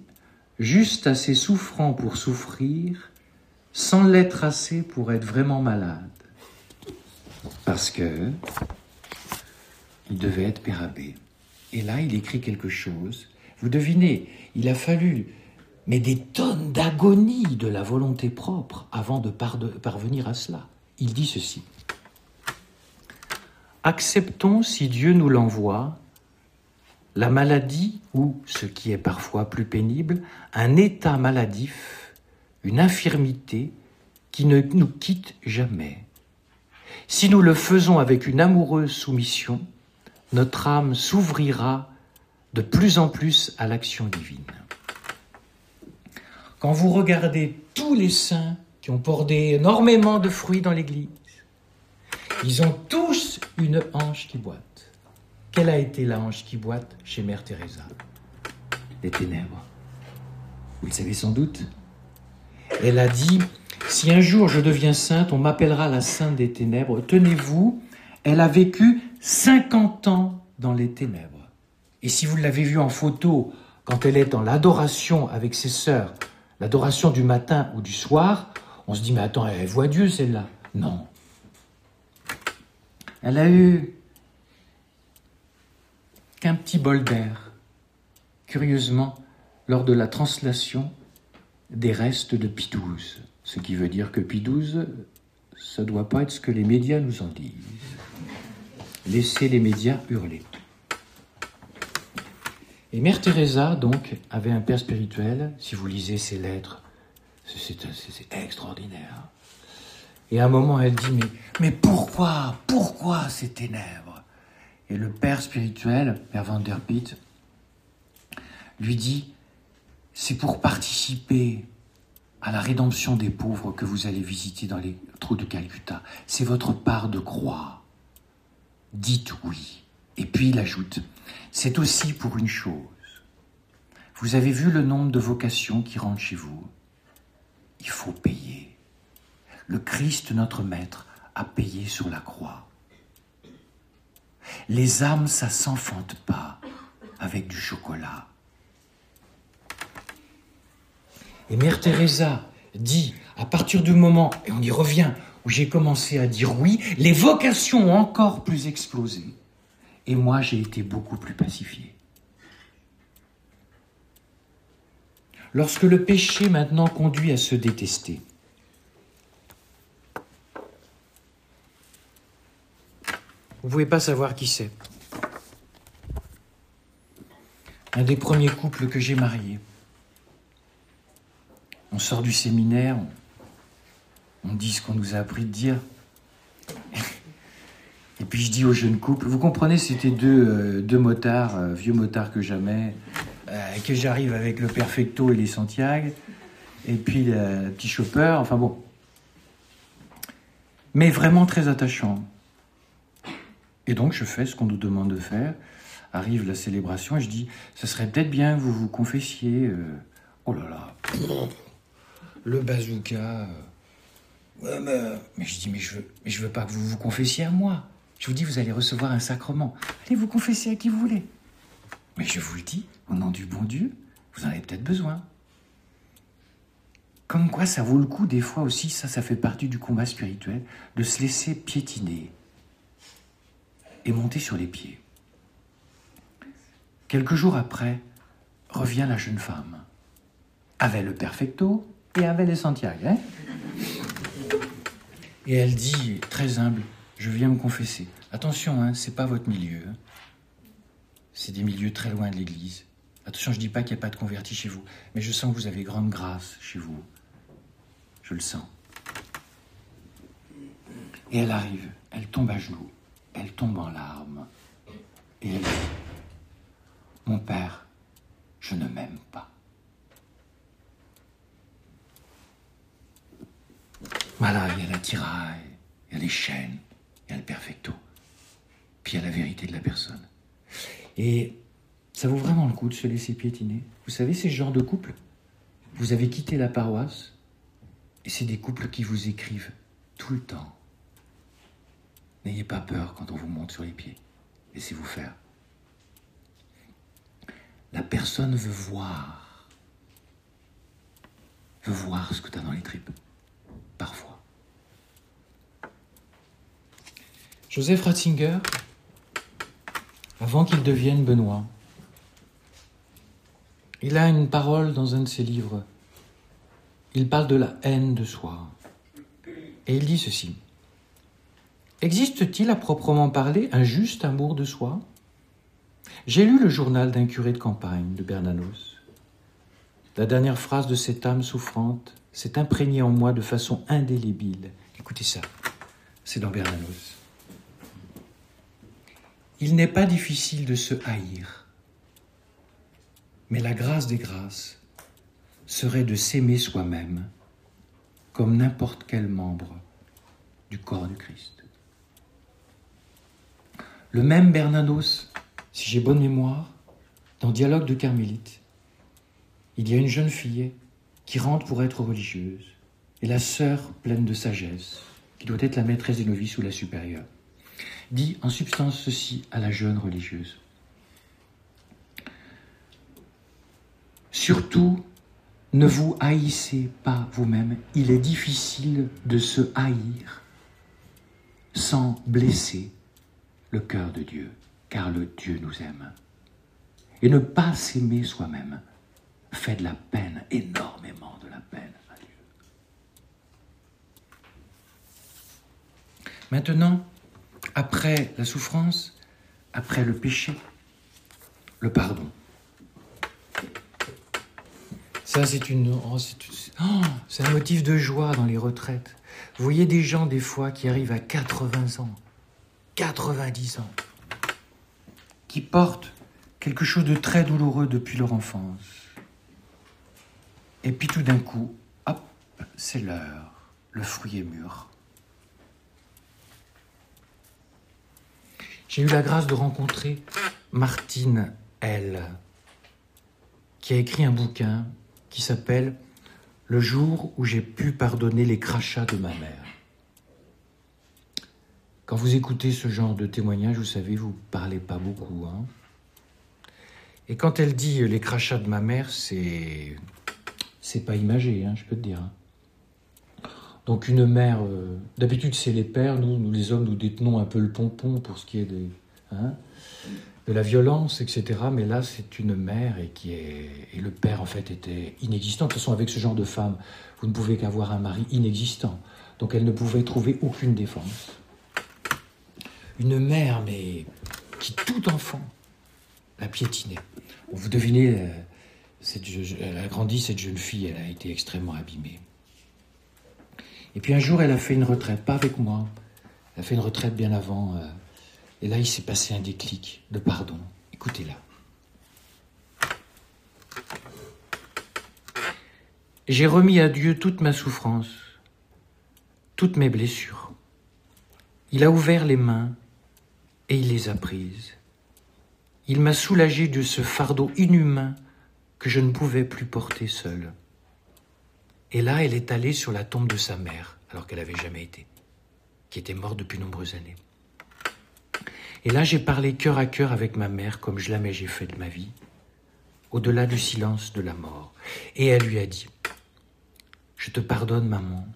juste assez souffrant pour souffrir, sans l'être assez pour être vraiment malade. Parce que il devait être pérabé. Et là, il écrit quelque chose. Vous devinez, il a fallu mais des tonnes d'agonie de la volonté propre avant de parvenir à cela. Il dit ceci. Acceptons, si Dieu nous l'envoie, la maladie ou, ce qui est parfois plus pénible, un état maladif, une infirmité qui ne nous quitte jamais. Si nous le faisons avec une amoureuse soumission, notre âme s'ouvrira de plus en plus à l'action divine. Quand vous regardez tous les saints qui ont porté énormément de fruits dans l'Église, ils ont tous une hanche qui boite. Quelle a été la hanche qui boite chez Mère Teresa? Les ténèbres. Vous le savez sans doute. Elle a dit, si un jour je deviens sainte, on m'appellera la sainte des ténèbres. Tenez-vous, elle a vécu 50 ans dans les ténèbres. Et si vous l'avez vue en photo, quand elle est dans l'adoration avec ses sœurs, l'adoration du matin ou du soir, on se dit, mais attends, elle voit Dieu celle-là. Non. Elle a eu qu'un petit bol d'air, curieusement, lors de la translation des restes de Pie. Ce qui veut dire que Pie ça ne doit pas être ce que les médias nous en disent. Laissez les médias hurler. Et Mère Teresa, donc, avait un père spirituel. Si vous lisez ses lettres, c'est extraordinaire. Et à un moment, elle dit, mais, pourquoi, pourquoi ces ténèbres? Et le père spirituel, Père Van der lui dit, c'est pour participer à la rédemption des pauvres que vous allez visiter dans les trous de Calcutta. C'est votre part de croix. Dites oui. Et puis il ajoute, c'est aussi pour une chose. Vous avez vu le nombre de vocations qui rentrent chez vous? Il faut payer. Le Christ, notre Maître, a payé sur la croix. Les âmes, ça s'enfante pas avec du chocolat. Et Mère Teresa dit, à partir du moment, et on y revient, où j'ai commencé à dire oui, les vocations ont encore plus explosé. Et moi, j'ai été beaucoup plus pacifié. Lorsque le péché maintenant conduit à se détester, vous ne pouvez pas savoir qui c'est. Un des premiers couples que j'ai mariés. On sort du séminaire, dit ce qu'on nous a appris de dire. Et puis je dis au jeune couple, vous comprenez, c'était deux, euh, motards, euh, vieux motards que jamais, euh, que j'arrive avec le Perfecto et les Santiago, et puis le petit chopper, enfin bon. Mais vraiment très attachant. Et donc je fais ce qu'on nous demande de faire. Arrive la célébration et je dis, ça serait peut-être bien que vous vous confessiez. Oh là là, le bazooka. Mais, je dis, mais je veux, mais je veux pas que vous vous confessiez à moi. Je vous dis, vous allez recevoir un sacrement. Allez vous confesser à qui vous voulez. Mais je vous le dis, au nom du bon Dieu, vous en avez peut-être besoin. Comme quoi, ça vaut le coup, des fois aussi, ça, ça fait partie du combat spirituel, de se laisser piétiner et monter sur les pieds. Quelques jours après, revient la jeune femme, avec le perfecto et avec les Santiago. Hein et elle dit, très humble, je viens me confesser. Attention, hein, c'est pas votre milieu. C'est des milieux très loin de l'Église. Attention, je dis pas qu'il n'y a pas de convertis chez vous, mais je sens que vous avez grande grâce chez vous. Je le sens. Et elle arrive, elle tombe à genoux, elle tombe en larmes. Et elle dit, mon père, je ne m'aime pas. Voilà, il y a la tiraille, il y a les chaînes, il y a le perfecto. Puis il y a la vérité de la personne. Et ça vaut vraiment le coup de se laisser piétiner. Vous savez, ces genres de couples, vous avez quitté la paroisse, et c'est des couples qui vous écrivent tout le temps. N'ayez pas peur quand on vous monte sur les pieds. Laissez-vous faire. La personne veut voir. Veut voir ce que tu as dans les tripes. Parfois. Joseph Ratzinger, avant qu'il devienne Benoît, il a une parole dans un de ses livres. Il parle de la haine de soi. Et il dit ceci. Existe-t-il à proprement parler un juste amour de soi? J'ai lu le journal d'un curé de campagne de Bernanos. La dernière phrase de cette âme souffrante s'est imprégnée en moi de façon indélébile. Écoutez ça, c'est dans Bernanos. Il n'est pas difficile de se haïr, mais la grâce des grâces serait de s'aimer soi-même comme n'importe quel membre du corps du Christ. Le même Bernanos, si j'ai bonne mémoire, dans Dialogue de Carmélite, il y a une jeune fille qui rentre pour être religieuse, et la sœur pleine de sagesse, qui doit être la maîtresse des novices ou la supérieure, dit en substance ceci à la jeune religieuse. Surtout, ne vous haïssez pas vous-même. Il est difficile de se haïr sans blesser le cœur de Dieu, car le Dieu nous aime. Et ne pas s'aimer soi-même fait de la peine, énormément de la peine à Dieu. Maintenant, après la souffrance, après le péché, le pardon. Ça, c'est une, oh, oh, c'est un motif de joie dans les retraites. Vous voyez des gens, des fois, qui arrivent à 80 ans, 90 ans, qui portent quelque chose de très douloureux depuis leur enfance. Et puis tout d'un coup, hop, c'est l'heure, le fruit est mûr. J'ai eu la grâce de rencontrer Martine L., qui a écrit un bouquin qui s'appelle Le jour où j'ai pu pardonner les crachats de ma mère. Quand vous écoutez ce genre de témoignage, vous savez, vous parlez pas beaucoup. Hein Et quand elle dit les crachats de ma mère, c'est c'est pas imagé, hein, je peux te dire. Donc une mère, euh, d'habitude c'est les pères, nous, les hommes, nous détenons un peu le pompon pour ce qui est hein, de la violence, etc. Mais là c'est une mère et qui est et le père en fait était inexistant. De toute façon avec ce genre de femme, vous ne pouvez qu'avoir un mari inexistant. Donc elle ne pouvait trouver aucune défense une mère, mais qui tout enfant l'a piétinée. Vous devinez, euh, elle a grandi, cette jeune fille, elle a été extrêmement abîmée. Et puis un jour, elle a fait une retraite, pas avec moi, elle a fait une retraite bien avant, euh, et là, il s'est passé un déclic de pardon. Écoutez-la. J'ai remis à Dieu toute ma souffrance, toutes mes blessures. Il a ouvert les mains et il les a prises. Il m'a soulagé de ce fardeau inhumain que je ne pouvais plus porter seul. Et là, elle est allée sur la tombe de sa mère, alors qu'elle n'avait jamais été, qui était morte depuis nombreuses années. Et là, j'ai parlé cœur à cœur avec ma mère, comme jamais j'ai fait de ma vie, au-delà du silence de la mort. Et elle lui a dit, Je te pardonne, maman,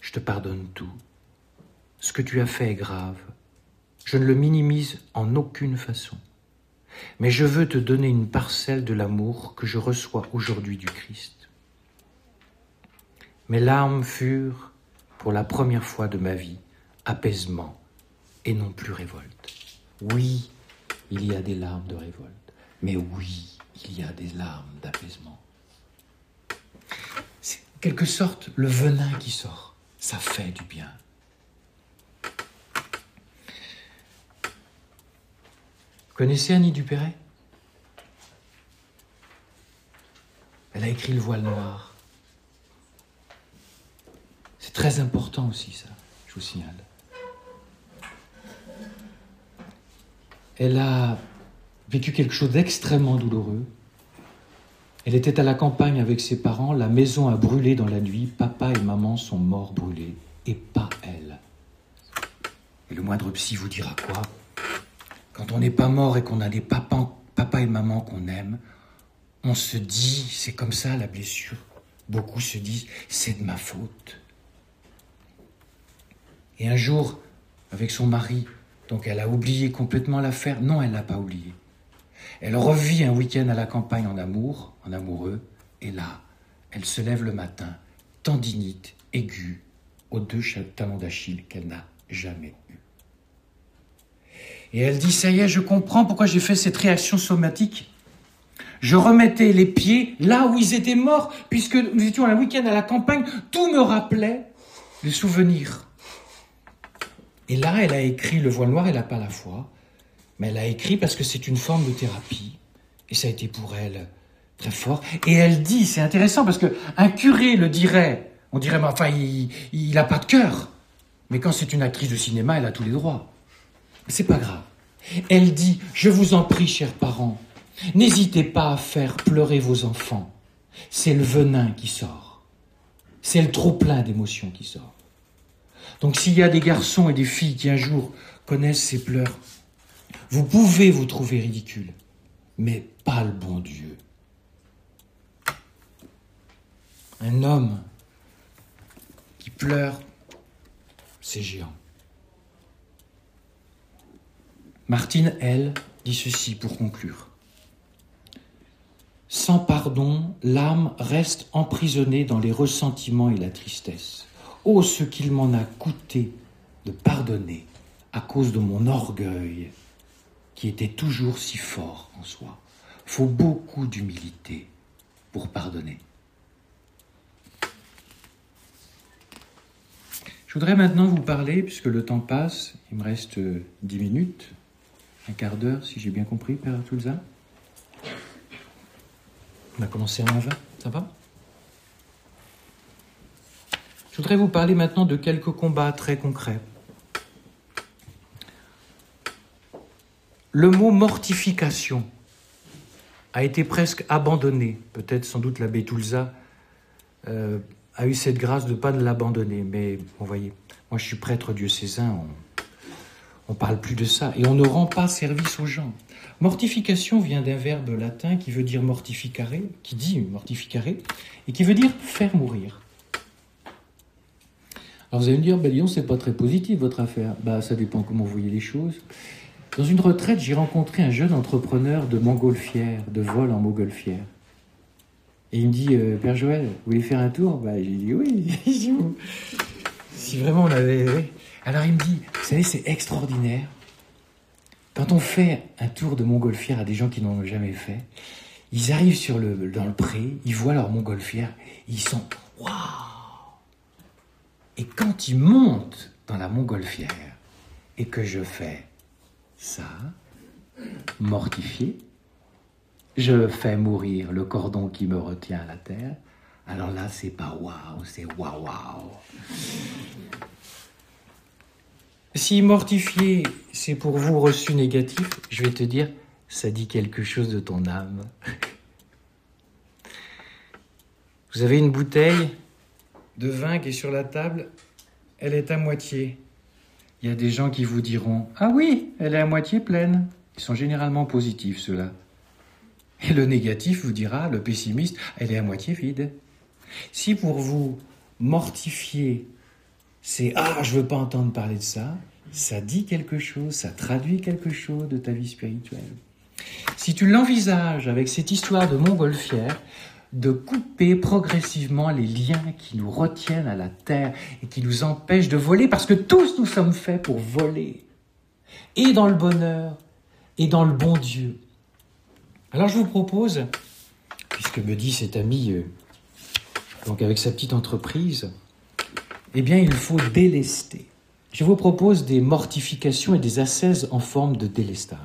je te pardonne tout. Ce que tu as fait est grave, je ne le minimise en aucune façon. Mais je veux te donner une parcelle de l'amour que je reçois aujourd'hui du Christ. Mes larmes furent, pour la première fois de ma vie, apaisement et non plus révolte. Oui, il y a des larmes de révolte, mais oui, il y a des larmes d'apaisement. C'est quelque sorte le venin qui sort. Ça fait du bien. Connaissez Annie Dupéret? Elle a écrit Le voile noir. C'est très important aussi, ça, je vous signale. Elle a vécu quelque chose d'extrêmement douloureux. Elle était à la campagne avec ses parents, la maison a brûlé dans la nuit, papa et maman sont morts brûlés, et pas elle. Et le moindre psy vous dira quoi? Quand on n'est pas mort et qu'on a des papas, papa et maman qu'on aime, on se dit, c'est comme ça la blessure. Beaucoup se disent, c'est de ma faute. Et un jour, avec son mari, donc elle a oublié complètement l'affaire. Non, elle n'a pas oublié. Elle revit un week-end à la campagne en amour, en amoureux, et là, elle se lève le matin, tendinite aiguë, aux deux talons d'Achille qu'elle n'a jamais eu. Et elle dit, ça y est, je comprends pourquoi j'ai fait cette réaction somatique. Je remettais les pieds là où ils étaient morts, puisque nous étions un week-end à la campagne, tout me rappelait les souvenirs. Et là, elle a écrit Le voile noir, elle n'a pas la foi, mais elle a écrit parce que c'est une forme de thérapie. Et ça a été pour elle très fort. Et elle dit, c'est intéressant parce que un curé le dirait, on dirait, mais enfin, il n'a pas de cœur. Mais quand c'est une actrice de cinéma, elle a tous les droits. C'est pas grave. Elle dit, je vous en prie, chers parents, n'hésitez pas à faire pleurer vos enfants. C'est le venin qui sort. C'est le trop plein d'émotions qui sort. Donc s'il y a des garçons et des filles qui un jour connaissent ces pleurs, vous pouvez vous trouver ridicule, mais pas le bon Dieu. Un homme qui pleure, c'est géant. Martine, elle, dit ceci pour conclure. Sans pardon, l'âme reste emprisonnée dans les ressentiments et la tristesse. Oh, ce qu'il m'en a coûté de pardonner à cause de mon orgueil qui était toujours si fort en soi. Faut beaucoup d'humilité pour pardonner. Je voudrais maintenant vous parler, puisque le temps passe, il me reste dix minutes, un quart d'heure, si j'ai bien compris, Père Tulza. On a commencé en 20, ça va Je voudrais vous parler maintenant de quelques combats très concrets. Le mot mortification a été presque abandonné. Peut-être sans doute l'abbé Tulza euh, a eu cette grâce de ne pas l'abandonner. Mais vous voyez, moi je suis prêtre diocésain, on ne parle plus de ça. Et on ne rend pas service aux gens. Mortification vient d'un verbe latin qui veut dire mortificare, qui dit mortificare, et qui veut dire faire mourir. Alors vous allez me dire, ben, c'est pas très positif votre affaire. Bah, ça dépend comment vous voyez les choses. Dans une retraite, j'ai rencontré un jeune entrepreneur de montgolfière, de vol en montgolfière. Et il me dit, euh, Père Joël, vous voulez faire un tour? Bah, J'ai dit oui. si vraiment on avait... Alors il me dit, vous savez, c'est extraordinaire. Quand on fait un tour de montgolfière à des gens qui n'en ont jamais fait, ils arrivent sur le, dans le pré, ils voient leur montgolfière, ils sont waouh Et quand ils montent dans la montgolfière et que je fais ça, mortifié, je fais mourir le cordon qui me retient à la terre. Alors là, c'est pas waouh, c'est waouh waouh. Si mortifié, c'est pour vous reçu négatif, je vais te dire, ça dit quelque chose de ton âme. Vous avez une bouteille? De vin qui est sur la table, elle est à moitié. Il y a des gens qui vous diront Ah oui, elle est à moitié pleine. Ils sont généralement positifs, ceux-là. Et le négatif vous dira, le pessimiste, elle est à moitié vide. Si pour vous, mortifier, c'est Ah, je veux pas entendre parler de ça, ça dit quelque chose, ça traduit quelque chose de ta vie spirituelle. Si tu l'envisages avec cette histoire de montgolfière, de couper progressivement les liens qui nous retiennent à la terre et qui nous empêchent de voler, parce que tous nous sommes faits pour voler, et dans le bonheur, et dans le bon Dieu. Alors je vous propose, puisque me dit cet ami, euh, donc avec sa petite entreprise, eh bien il faut délester. Je vous propose des mortifications et des ascèses en forme de délestage.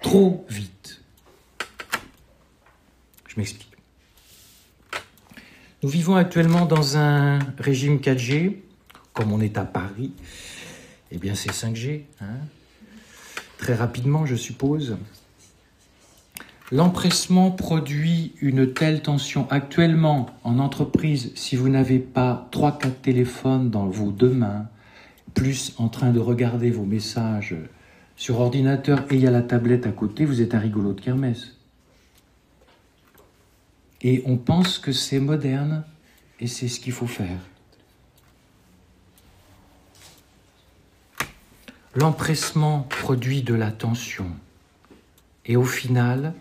Trop vite Nous vivons actuellement dans un régime 4G, comme on est à Paris. Eh bien, c'est 5G. Hein. Très rapidement, je suppose. L'empressement produit une telle tension actuellement en entreprise si vous n'avez pas 3-4 téléphones dans vos deux mains, plus en train de regarder vos messages sur ordinateur et il y a la tablette à côté, vous êtes un rigolo de kermesse. Et on pense que c'est moderne et c'est ce qu'il faut faire. L'empressement produit de la tension. Et au final,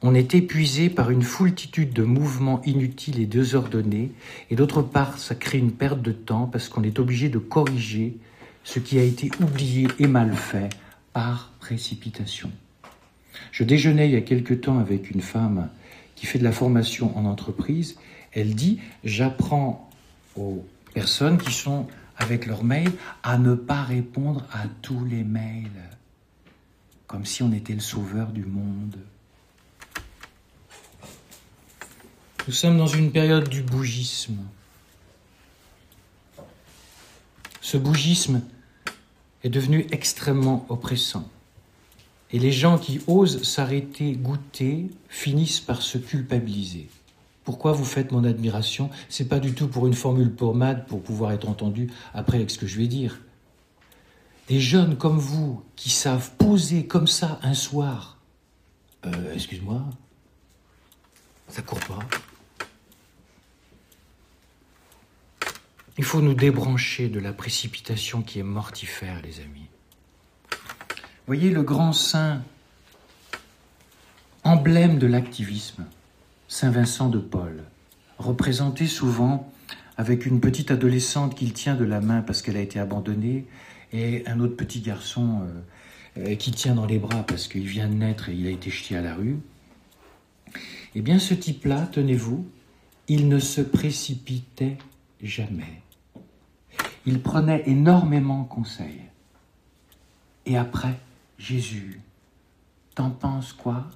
on est épuisé par une foultitude de mouvements inutiles et désordonnés. Et d'autre part, ça crée une perte de temps parce qu'on est obligé de corriger ce qui a été oublié et mal fait par précipitation. Je déjeunais il y a quelque temps avec une femme qui fait de la formation en entreprise. Elle dit, j'apprends aux personnes qui sont avec leurs mails à ne pas répondre à tous les mails, comme si on était le sauveur du monde. Nous sommes dans une période du bougisme. Ce bougisme est devenu extrêmement oppressant. Et les gens qui osent s'arrêter, goûter, finissent par se culpabiliser. Pourquoi vous faites mon admiration? C'est pas du tout pour une formule pommade pour pouvoir être entendu après avec ce que je vais dire. Des jeunes comme vous qui savent poser comme ça un soir. Euh, excuse-moi, ça court pas. Il faut nous débrancher de la précipitation qui est mortifère, les amis. Voyez le grand saint, emblème de l'activisme, Saint Vincent de Paul, représenté souvent avec une petite adolescente qu'il tient de la main parce qu'elle a été abandonnée et un autre petit garçon euh, euh, qui tient dans les bras parce qu'il vient de naître et il a été jeté à la rue. Eh bien, ce type-là, tenez-vous, il ne se précipitait jamais. Il prenait énormément conseil. Et après, Jésus, t'en penses quoi?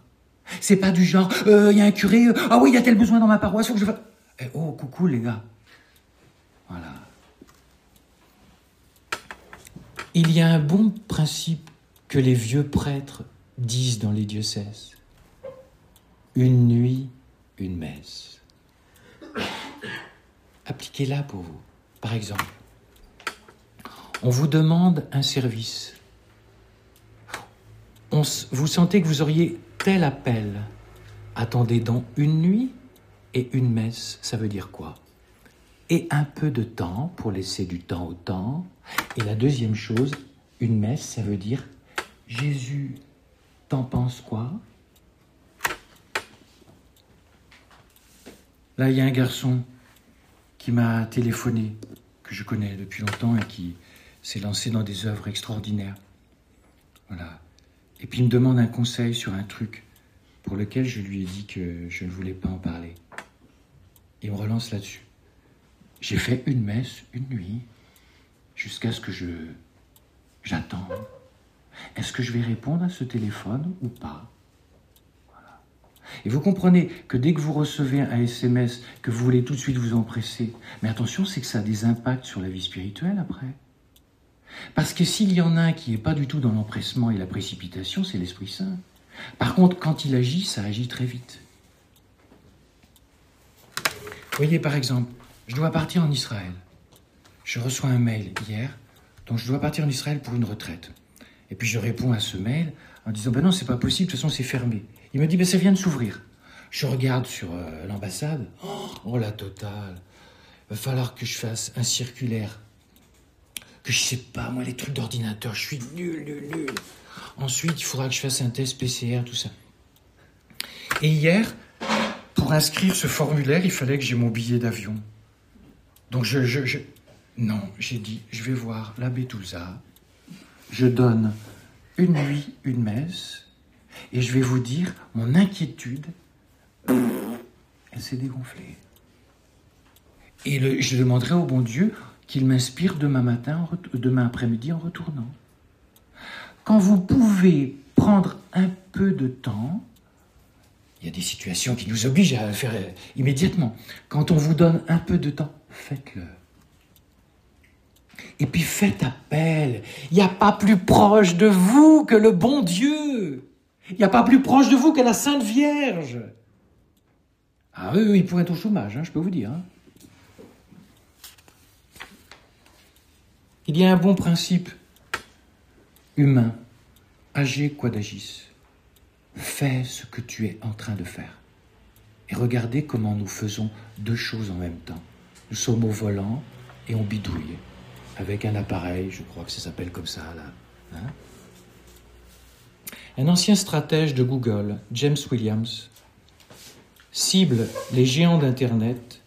C'est pas du genre, il euh, y a un curé, euh, ah oui, il y a tel besoin dans ma paroisse, faut que je fasse. Eh, oh, coucou les gars. Voilà. Il y a un bon principe que les vieux prêtres disent dans les diocèses. Une nuit, une messe. Appliquez-la pour vous. Par exemple, on vous demande un service. Vous sentez que vous auriez tel appel. Attendez donc une nuit et une messe, ça veut dire quoi? Et un peu de temps pour laisser du temps au temps. Et la deuxième chose, une messe, ça veut dire Jésus, t'en penses quoi? Là, il y a un garçon qui m'a téléphoné, que je connais depuis longtemps et qui s'est lancé dans des œuvres extraordinaires. Voilà. Et puis il me demande un conseil sur un truc pour lequel je lui ai dit que je ne voulais pas en parler. Il me relance là-dessus. J'ai fait une messe, une nuit, jusqu'à ce que je... J'attends. Est-ce que je vais répondre à ce téléphone ou pas? Et vous comprenez que dès que vous recevez un SMS, que vous voulez tout de suite vous empresser, mais attention, c'est que ça a des impacts sur la vie spirituelle après. Parce que s'il y en a un qui n'est pas du tout dans l'empressement et la précipitation, c'est l'Esprit Saint. Par contre, quand il agit, ça agit très vite. Voyez, par exemple, je dois partir en Israël. Je reçois un mail hier, donc je dois partir en Israël pour une retraite. Et puis je réponds à ce mail en disant Ben non, c'est pas possible, de toute façon c'est fermé. Il me dit Ben ça vient de s'ouvrir. Je regarde sur euh, l'ambassade. Oh, la totale. Va falloir que je fasse un circulaire que je sais pas, moi, les trucs d'ordinateur, je suis nul, nul, nul. Ensuite, il faudra que je fasse un test PCR, tout ça. Et hier, pour inscrire ce formulaire, il fallait que j'ai mon billet d'avion. Donc je, je, Non, j'ai dit, je vais voir l'abbé Touza, je donne une nuit, une messe, et je vais vous dire, mon inquiétude, elle s'est dégonflée. Et je demanderai au bon Dieu qu'il m'inspire demain matin, demain après-midi en retournant. Quand vous pouvez prendre un peu de temps, il y a des situations qui nous obligent à le faire immédiatement. Quand on vous donne un peu de temps, faites-le. Et puis faites appel. Il n'y a pas plus proche de vous que le bon Dieu. Il n'y a pas plus proche de vous que la Sainte Vierge. Ah oui, oui il pourrait être au chômage, hein, je peux vous dire. Hein. Il y a un bon principe humain, agé quadagis. Fais ce que tu es en train de faire. Et regardez comment nous faisons deux choses en même temps. Nous sommes au volant et on bidouille avec un appareil, je crois que ça s'appelle comme ça là. Hein. un ancien stratège de Google, James Williams, cible les géants d'Internet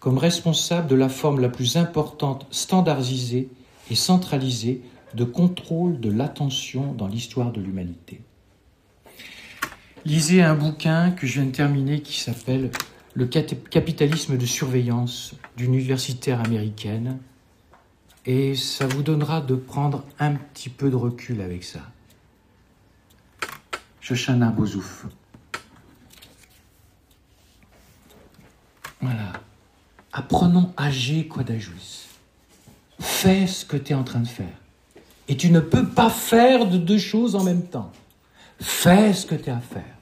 comme responsable de la forme la plus importante standardisée et centralisé de contrôle de l'attention dans l'histoire de l'humanité. Lisez un bouquin que je viens de terminer qui s'appelle Le capitalisme de surveillance d'une universitaire américaine et ça vous donnera de prendre un petit peu de recul avec ça. Shoshana Bozouf. Voilà. Apprenons à d'ajouis. Fais ce que tu es en train de faire. Et tu ne peux pas faire de deux choses en même temps. Fais ce que tu as à faire.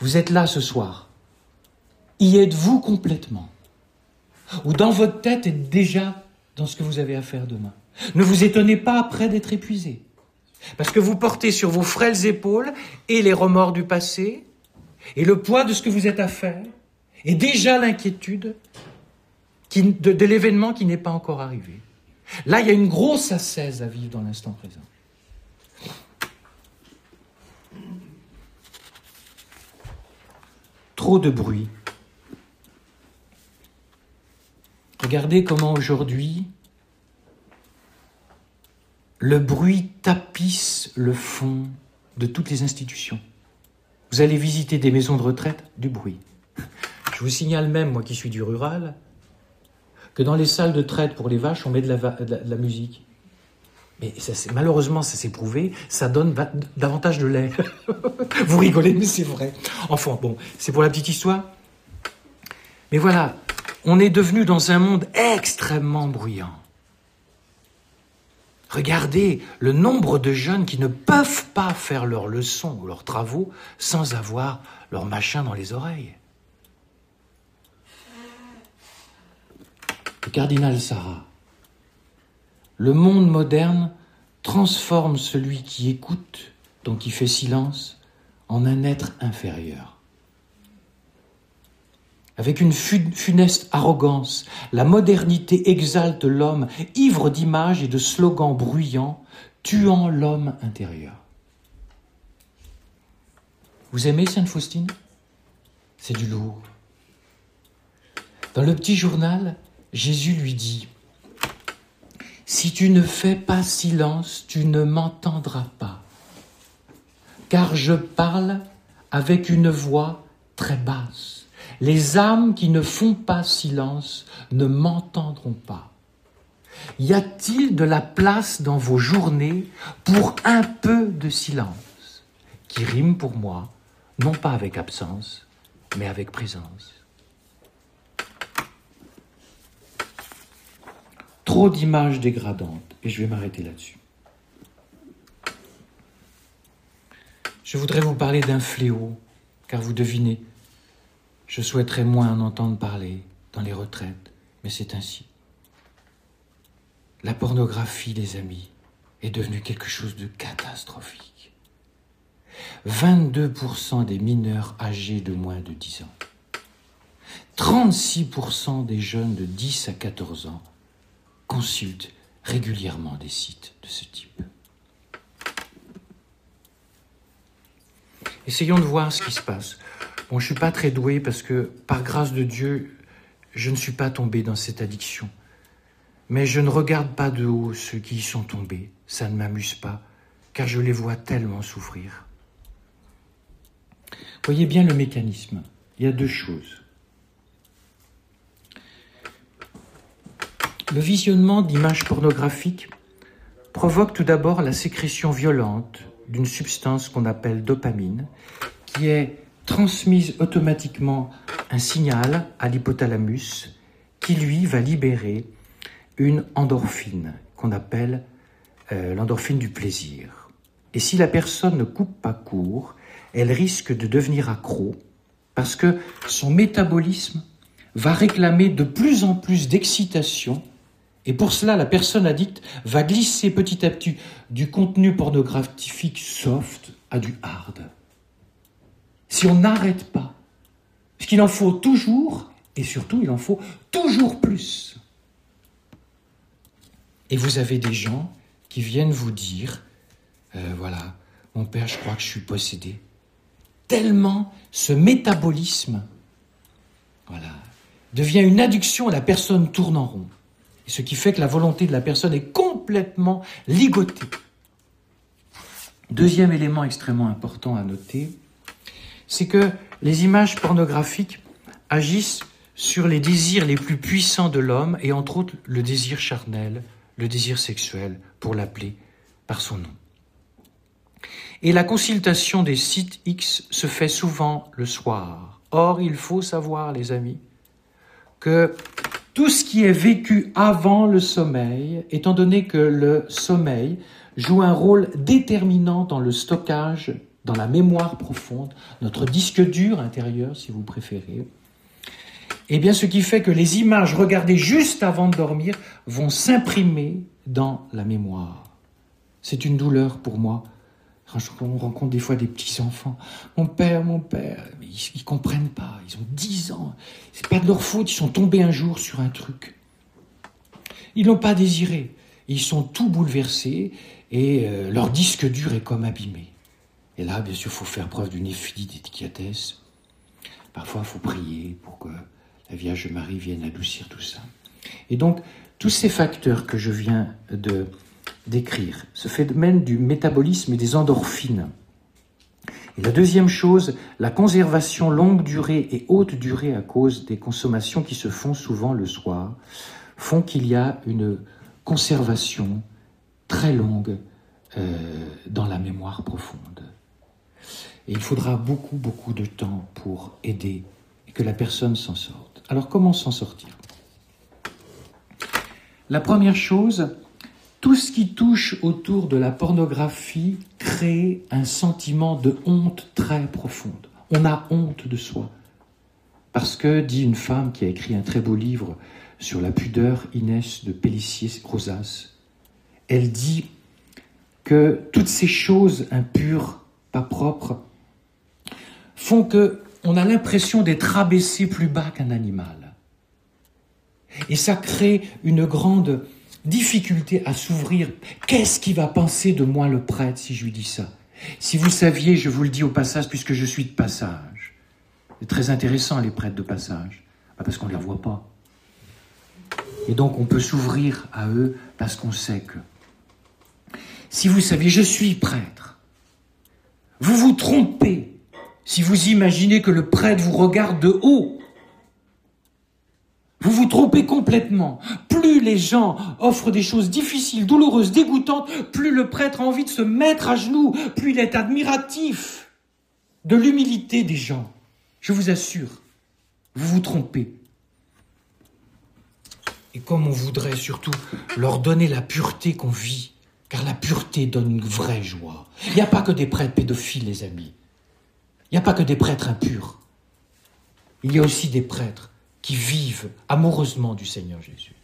Vous êtes là ce soir. Y êtes-vous complètement? Ou dans votre tête est déjà dans ce que vous avez à faire demain? Ne vous étonnez pas après d'être épuisé. Parce que vous portez sur vos frêles épaules et les remords du passé, et le poids de ce que vous êtes à faire, et déjà l'inquiétude de, de l'événement qui n'est pas encore arrivé. Là, il y a une grosse assaise à vivre dans l'instant présent. Trop de bruit. Regardez comment aujourd'hui le bruit tapisse le fond de toutes les institutions. Vous allez visiter des maisons de retraite, du bruit. Je vous signale même, moi qui suis du rural, que dans les salles de traite pour les vaches, on met de la, musique. Mais malheureusement, ça s'est prouvé, ça donne davantage de lait. Vous rigolez, mais c'est vrai. Enfin, bon, c'est pour la petite histoire. Mais voilà, on est devenu dans un monde extrêmement bruyant. Regardez le nombre de jeunes qui ne peuvent pas faire leurs leçons ou leurs travaux sans avoir leur machin dans les oreilles. Cardinal Sarah. Le monde moderne transforme celui qui écoute, donc qui fait silence, en un être inférieur. Avec une funeste arrogance, la modernité exalte l'homme, ivre d'images et de slogans bruyants, tuant l'homme intérieur. Vous aimez Sainte Faustine? C'est du lourd. Dans le petit journal, Jésus lui dit, Si tu ne fais pas silence, tu ne m'entendras pas, car je parle avec une voix très basse. Les âmes qui ne font pas silence ne m'entendront pas. Y a-t-il de la place dans vos journées pour un peu de silence, qui rime pour moi, non pas avec absence, mais avec présence? Trop d'images dégradantes, et je vais m'arrêter là-dessus. Je voudrais vous parler d'un fléau, car vous devinez, je souhaiterais moins en entendre parler dans les retraites, mais c'est ainsi. La pornographie, les amis, est devenue quelque chose de catastrophique. 22% des mineurs âgés de moins de 10 ans. 36% des jeunes de 10 à 14 ans consulte régulièrement des sites de ce type. Essayons de voir ce qui se passe. Bon, je ne suis pas très doué parce que, par grâce de Dieu, je ne suis pas tombé dans cette addiction. Mais je ne regarde pas de haut ceux qui y sont tombés. Ça ne m'amuse pas, car je les vois tellement souffrir. Voyez bien le mécanisme. Il y a deux choses. Le visionnement d'images pornographiques provoque tout d'abord la sécrétion violente d'une substance qu'on appelle dopamine, qui est transmise automatiquement un signal à l'hypothalamus qui lui va libérer une endorphine qu'on appelle euh, l'endorphine du plaisir. Et si la personne ne coupe pas court, elle risque de devenir accro parce que son métabolisme va réclamer de plus en plus d'excitation et pour cela, la personne addicte va glisser petit à petit du contenu pornographique soft à du hard. Si on n'arrête pas, parce qu'il en faut toujours, et surtout il en faut toujours plus. Et vous avez des gens qui viennent vous dire, euh, voilà, mon père, je crois que je suis possédé. Tellement ce métabolisme, devient une addiction et la personne tourne en rond. Ce qui fait que la volonté de la personne est complètement ligotée. Deuxième élément extrêmement important à noter, c'est que les images pornographiques agissent sur les désirs les plus puissants de l'homme et entre autres le désir charnel, le désir sexuel, pour l'appeler par son nom. Et la consultation des sites X se fait souvent le soir. Or, il faut savoir, les amis, que tout ce qui est vécu avant le sommeil, étant donné que le sommeil joue un rôle déterminant dans le stockage, dans la mémoire profonde, notre disque dur intérieur, si vous préférez, eh bien, ce qui fait que les images regardées juste avant de dormir vont s'imprimer dans la mémoire. C'est une douleur pour moi. On rencontre des fois des petits enfants. Mon père, mon père, ils, ne comprennent pas. Ils ont 10 ans. C'est pas de leur faute. Ils sont tombés un jour sur un truc. Ils l'ont pas désiré. Ils sont tout bouleversés et euh, leur disque dur est comme abîmé. Et là, bien sûr, il faut faire preuve d'une délicatesse. Parfois, il faut prier pour que la Vierge Marie vienne adoucir tout ça. Et donc, tous ces facteurs que je viens de décrire, ce phénomène du métabolisme et des endorphines. Et la deuxième chose, la conservation longue durée et haute durée à cause des consommations qui se font souvent le soir, font qu'il y a une conservation très longue euh, dans la mémoire profonde. Et il faudra beaucoup, beaucoup de temps pour aider et que la personne s'en sorte. Alors comment s'en sortir? La première chose, tout ce qui touche autour de la pornographie crée un sentiment de honte très profonde. On a honte de soi. Parce que, dit une femme qui a écrit un très beau livre sur la pudeur, Inès de Pellissier-Rosas, elle dit que toutes ces choses impures, pas propres, font que on a l'impression d'être abaissé plus bas qu'un animal. Et ça crée une grande difficulté à s'ouvrir. Qu'est-ce qui va penser de moi le prêtre si je lui dis ça? Si vous saviez, je vous le dis au passage, puisque je suis de passage. C'est très intéressant les prêtres de passage, parce qu'on ne les revoit pas. Et donc on peut s'ouvrir à eux parce qu'on sait que. Si vous saviez, je suis prêtre. Vous vous trompez si vous imaginez que le prêtre vous regarde de haut. Trompez complètement. Plus les gens offrent des choses difficiles, douloureuses, dégoûtantes, plus le prêtre a envie de se mettre à genoux, plus il est admiratif de l'humilité des gens. Je vous assure, vous vous trompez. Et comme on voudrait surtout leur donner la pureté qu'on vit, car la pureté donne une vraie joie. Il n'y a pas que des prêtres pédophiles, les amis. Il n'y a pas que des prêtres impurs. Il y a aussi des prêtres qui vivent amoureusement du Seigneur Jésus.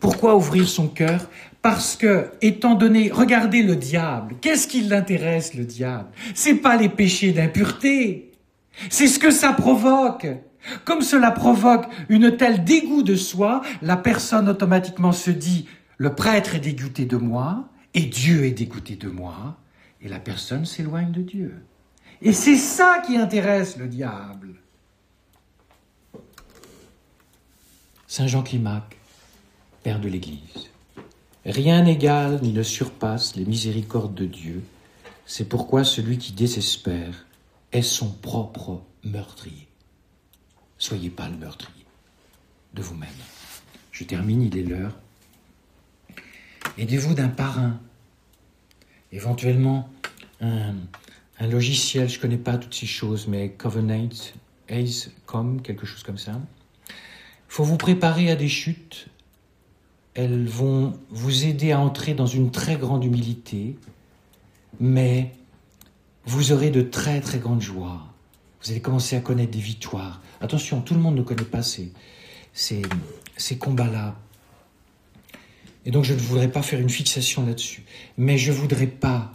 Pourquoi ouvrir son cœur? Parce que, étant donné, regardez le diable. Qu'est-ce qui l'intéresse, le diable? C'est pas les péchés d'impureté. C'est ce que ça provoque. Comme cela provoque une telle dégoût de soi, la personne automatiquement se dit, le prêtre est dégoûté de moi, et Dieu est dégoûté de moi, et la personne s'éloigne de Dieu. Et c'est ça qui intéresse le diable. Saint Jean Climac, Père de l'Église. Rien n'égale ni ne surpasse les miséricordes de Dieu. C'est pourquoi celui qui désespère est son propre meurtrier. Soyez pas le meurtrier de vous-même. Je termine, il est l'heure. Aidez-vous d'un parrain, éventuellement un, un logiciel, je ne connais pas toutes ces choses, mais Covenant, Ace, Com, quelque chose comme ça. Il faut vous préparer à des chutes. Elles vont vous aider à entrer dans une très grande humilité, mais vous aurez de très très grandes joies. Vous allez commencer à connaître des victoires. Attention, tout le monde ne connaît pas ces, ces, ces combats-là. Et donc je ne voudrais pas faire une fixation là-dessus. Mais je ne voudrais pas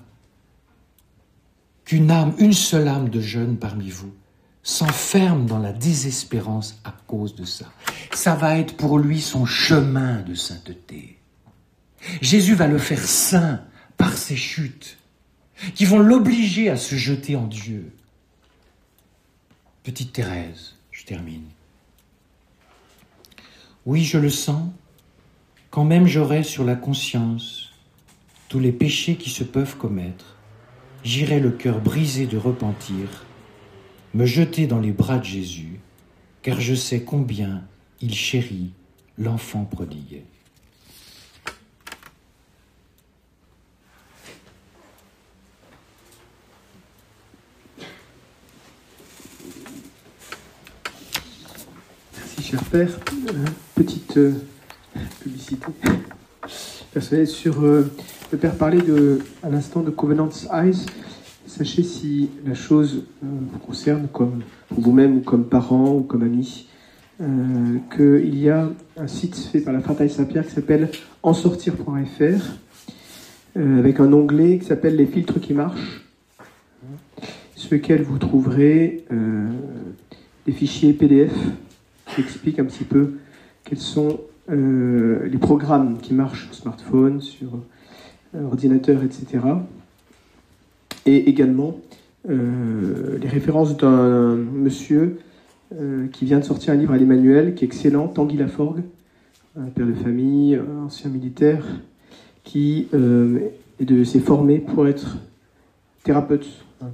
qu'une âme, une seule âme de jeune parmi vous, s'enferme dans la désespérance à cause de ça. Ça va être pour lui son chemin de sainteté. Jésus va le faire saint par ses chutes, qui vont l'obliger à se jeter en Dieu. Petite Thérèse, je termine. Oui, je le sens, quand même j'aurai sur la conscience tous les péchés qui se peuvent commettre, j'irai le cœur brisé de repentir, me jeter dans les bras de Jésus, car je sais combien il chérit l'enfant prodigue. Merci, cher Père. Euh, petite euh, publicité sur. le Père parlait de, à l'instant de Covenant's Eyes. Sachez si la chose euh, vous concerne, comme vous-même, ou comme parent, ou comme ami, euh, qu'il y a un site fait par la Fraternité Saint-Pierre qui s'appelle ensortir.fr, euh, avec un onglet qui s'appelle Les filtres qui marchent, sur lequel vous trouverez des fichiers PDF qui expliquent un petit peu quels sont euh, les programmes qui marchent sur smartphone, sur euh, ordinateur, etc. Et également euh, les références d'un monsieur qui vient de sortir un livre à l'Emmanuel qui est excellent, Tanguy Laforgue, un père de famille, ancien militaire, qui s'est formé pour être thérapeute, hein,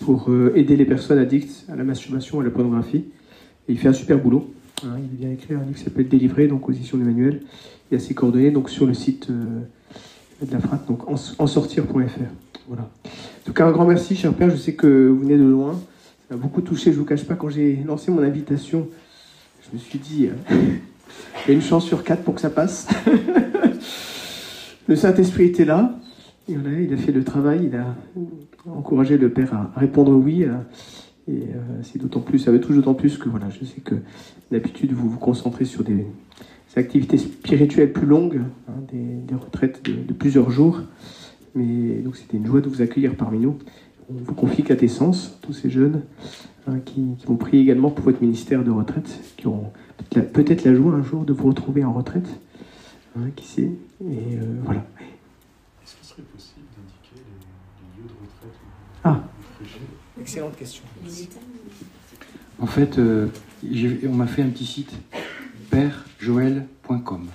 pour aider les personnes addictes à la masturbation et à la pornographie. Et il fait un super boulot. Hein. il vient écrire un livre qui s'appelle Délivré, donc aux éditions d'Emmanuel. Il y a ses coordonnées donc, sur le site euh, de la FRAT, donc en, ensortir.fr. Voilà. En tout cas, un grand merci, cher Père. Je sais que vous venez de loin. Ça m'a beaucoup touché. Je ne vous cache pas, quand j'ai lancé mon invitation, je me suis dit, euh, il y a une chance sur quatre pour que ça passe. le Saint-Esprit était là. Il a fait le travail. Il a encouragé le Père à répondre oui. Et euh, c'est d'autant plus, ça me touche d'autant plus que voilà, je sais que d'habitude vous vous concentrez sur des, activités spirituelles plus longues, hein, des, retraites de, plusieurs jours. Mais donc c'était une joie de vous accueillir parmi nous. On vous confie quintessence, tous ces jeunes hein, qui, qui vont prier également pour votre ministère de retraite, qui auront peut-être la, peut-être la joie un jour de vous retrouver en retraite. Hein, qui sait Et euh, voilà. Est-ce qu'il serait possible d'indiquer les, les lieux de retraite ou Ah. ou fréchés Excellente question. En fait, euh, on m'a fait un petit site, pèrejoël.com.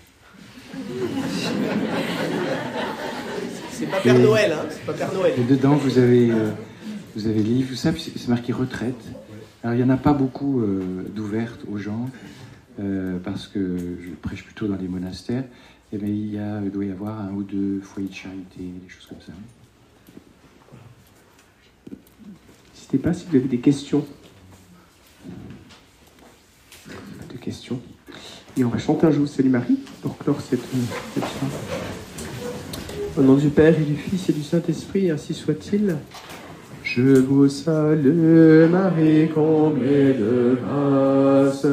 C'est pas Père Et- Noël, hein C'est pas Père Noël. Et dedans, vous avez, euh, vous avez livres, tout ça, puis c'est marqué retraite. Alors, il n'y en a pas beaucoup euh, d'ouvertes aux gens, euh, parce que je prêche plutôt dans les monastères. Et bien, il, y a, il doit y avoir un ou deux foyers de charité, des choses comme ça. N'hésitez pas si vous avez des questions. Pas de questions. Et on va chanter un Je vous salue Marie pour clore cette, cette. Au nom du Père et du Fils et du Saint-Esprit, ainsi soit-il. Je vous salue Marie, comblée de grâce.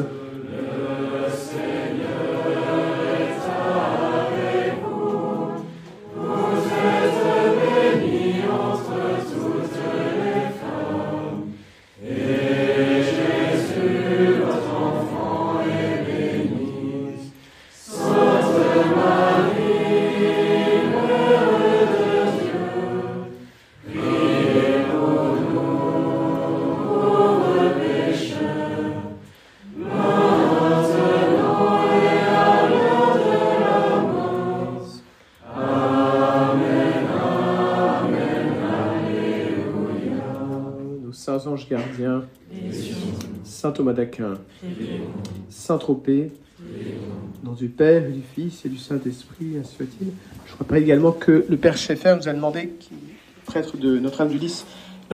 Thomas d'Aquin, Saint Tropez, au nom du Père et du Fils et du Saint-Esprit, ainsi soit-il. Je rappelle également que le Père Schaeffer nous a demandé, prêtre de Notre-Dame du Lys,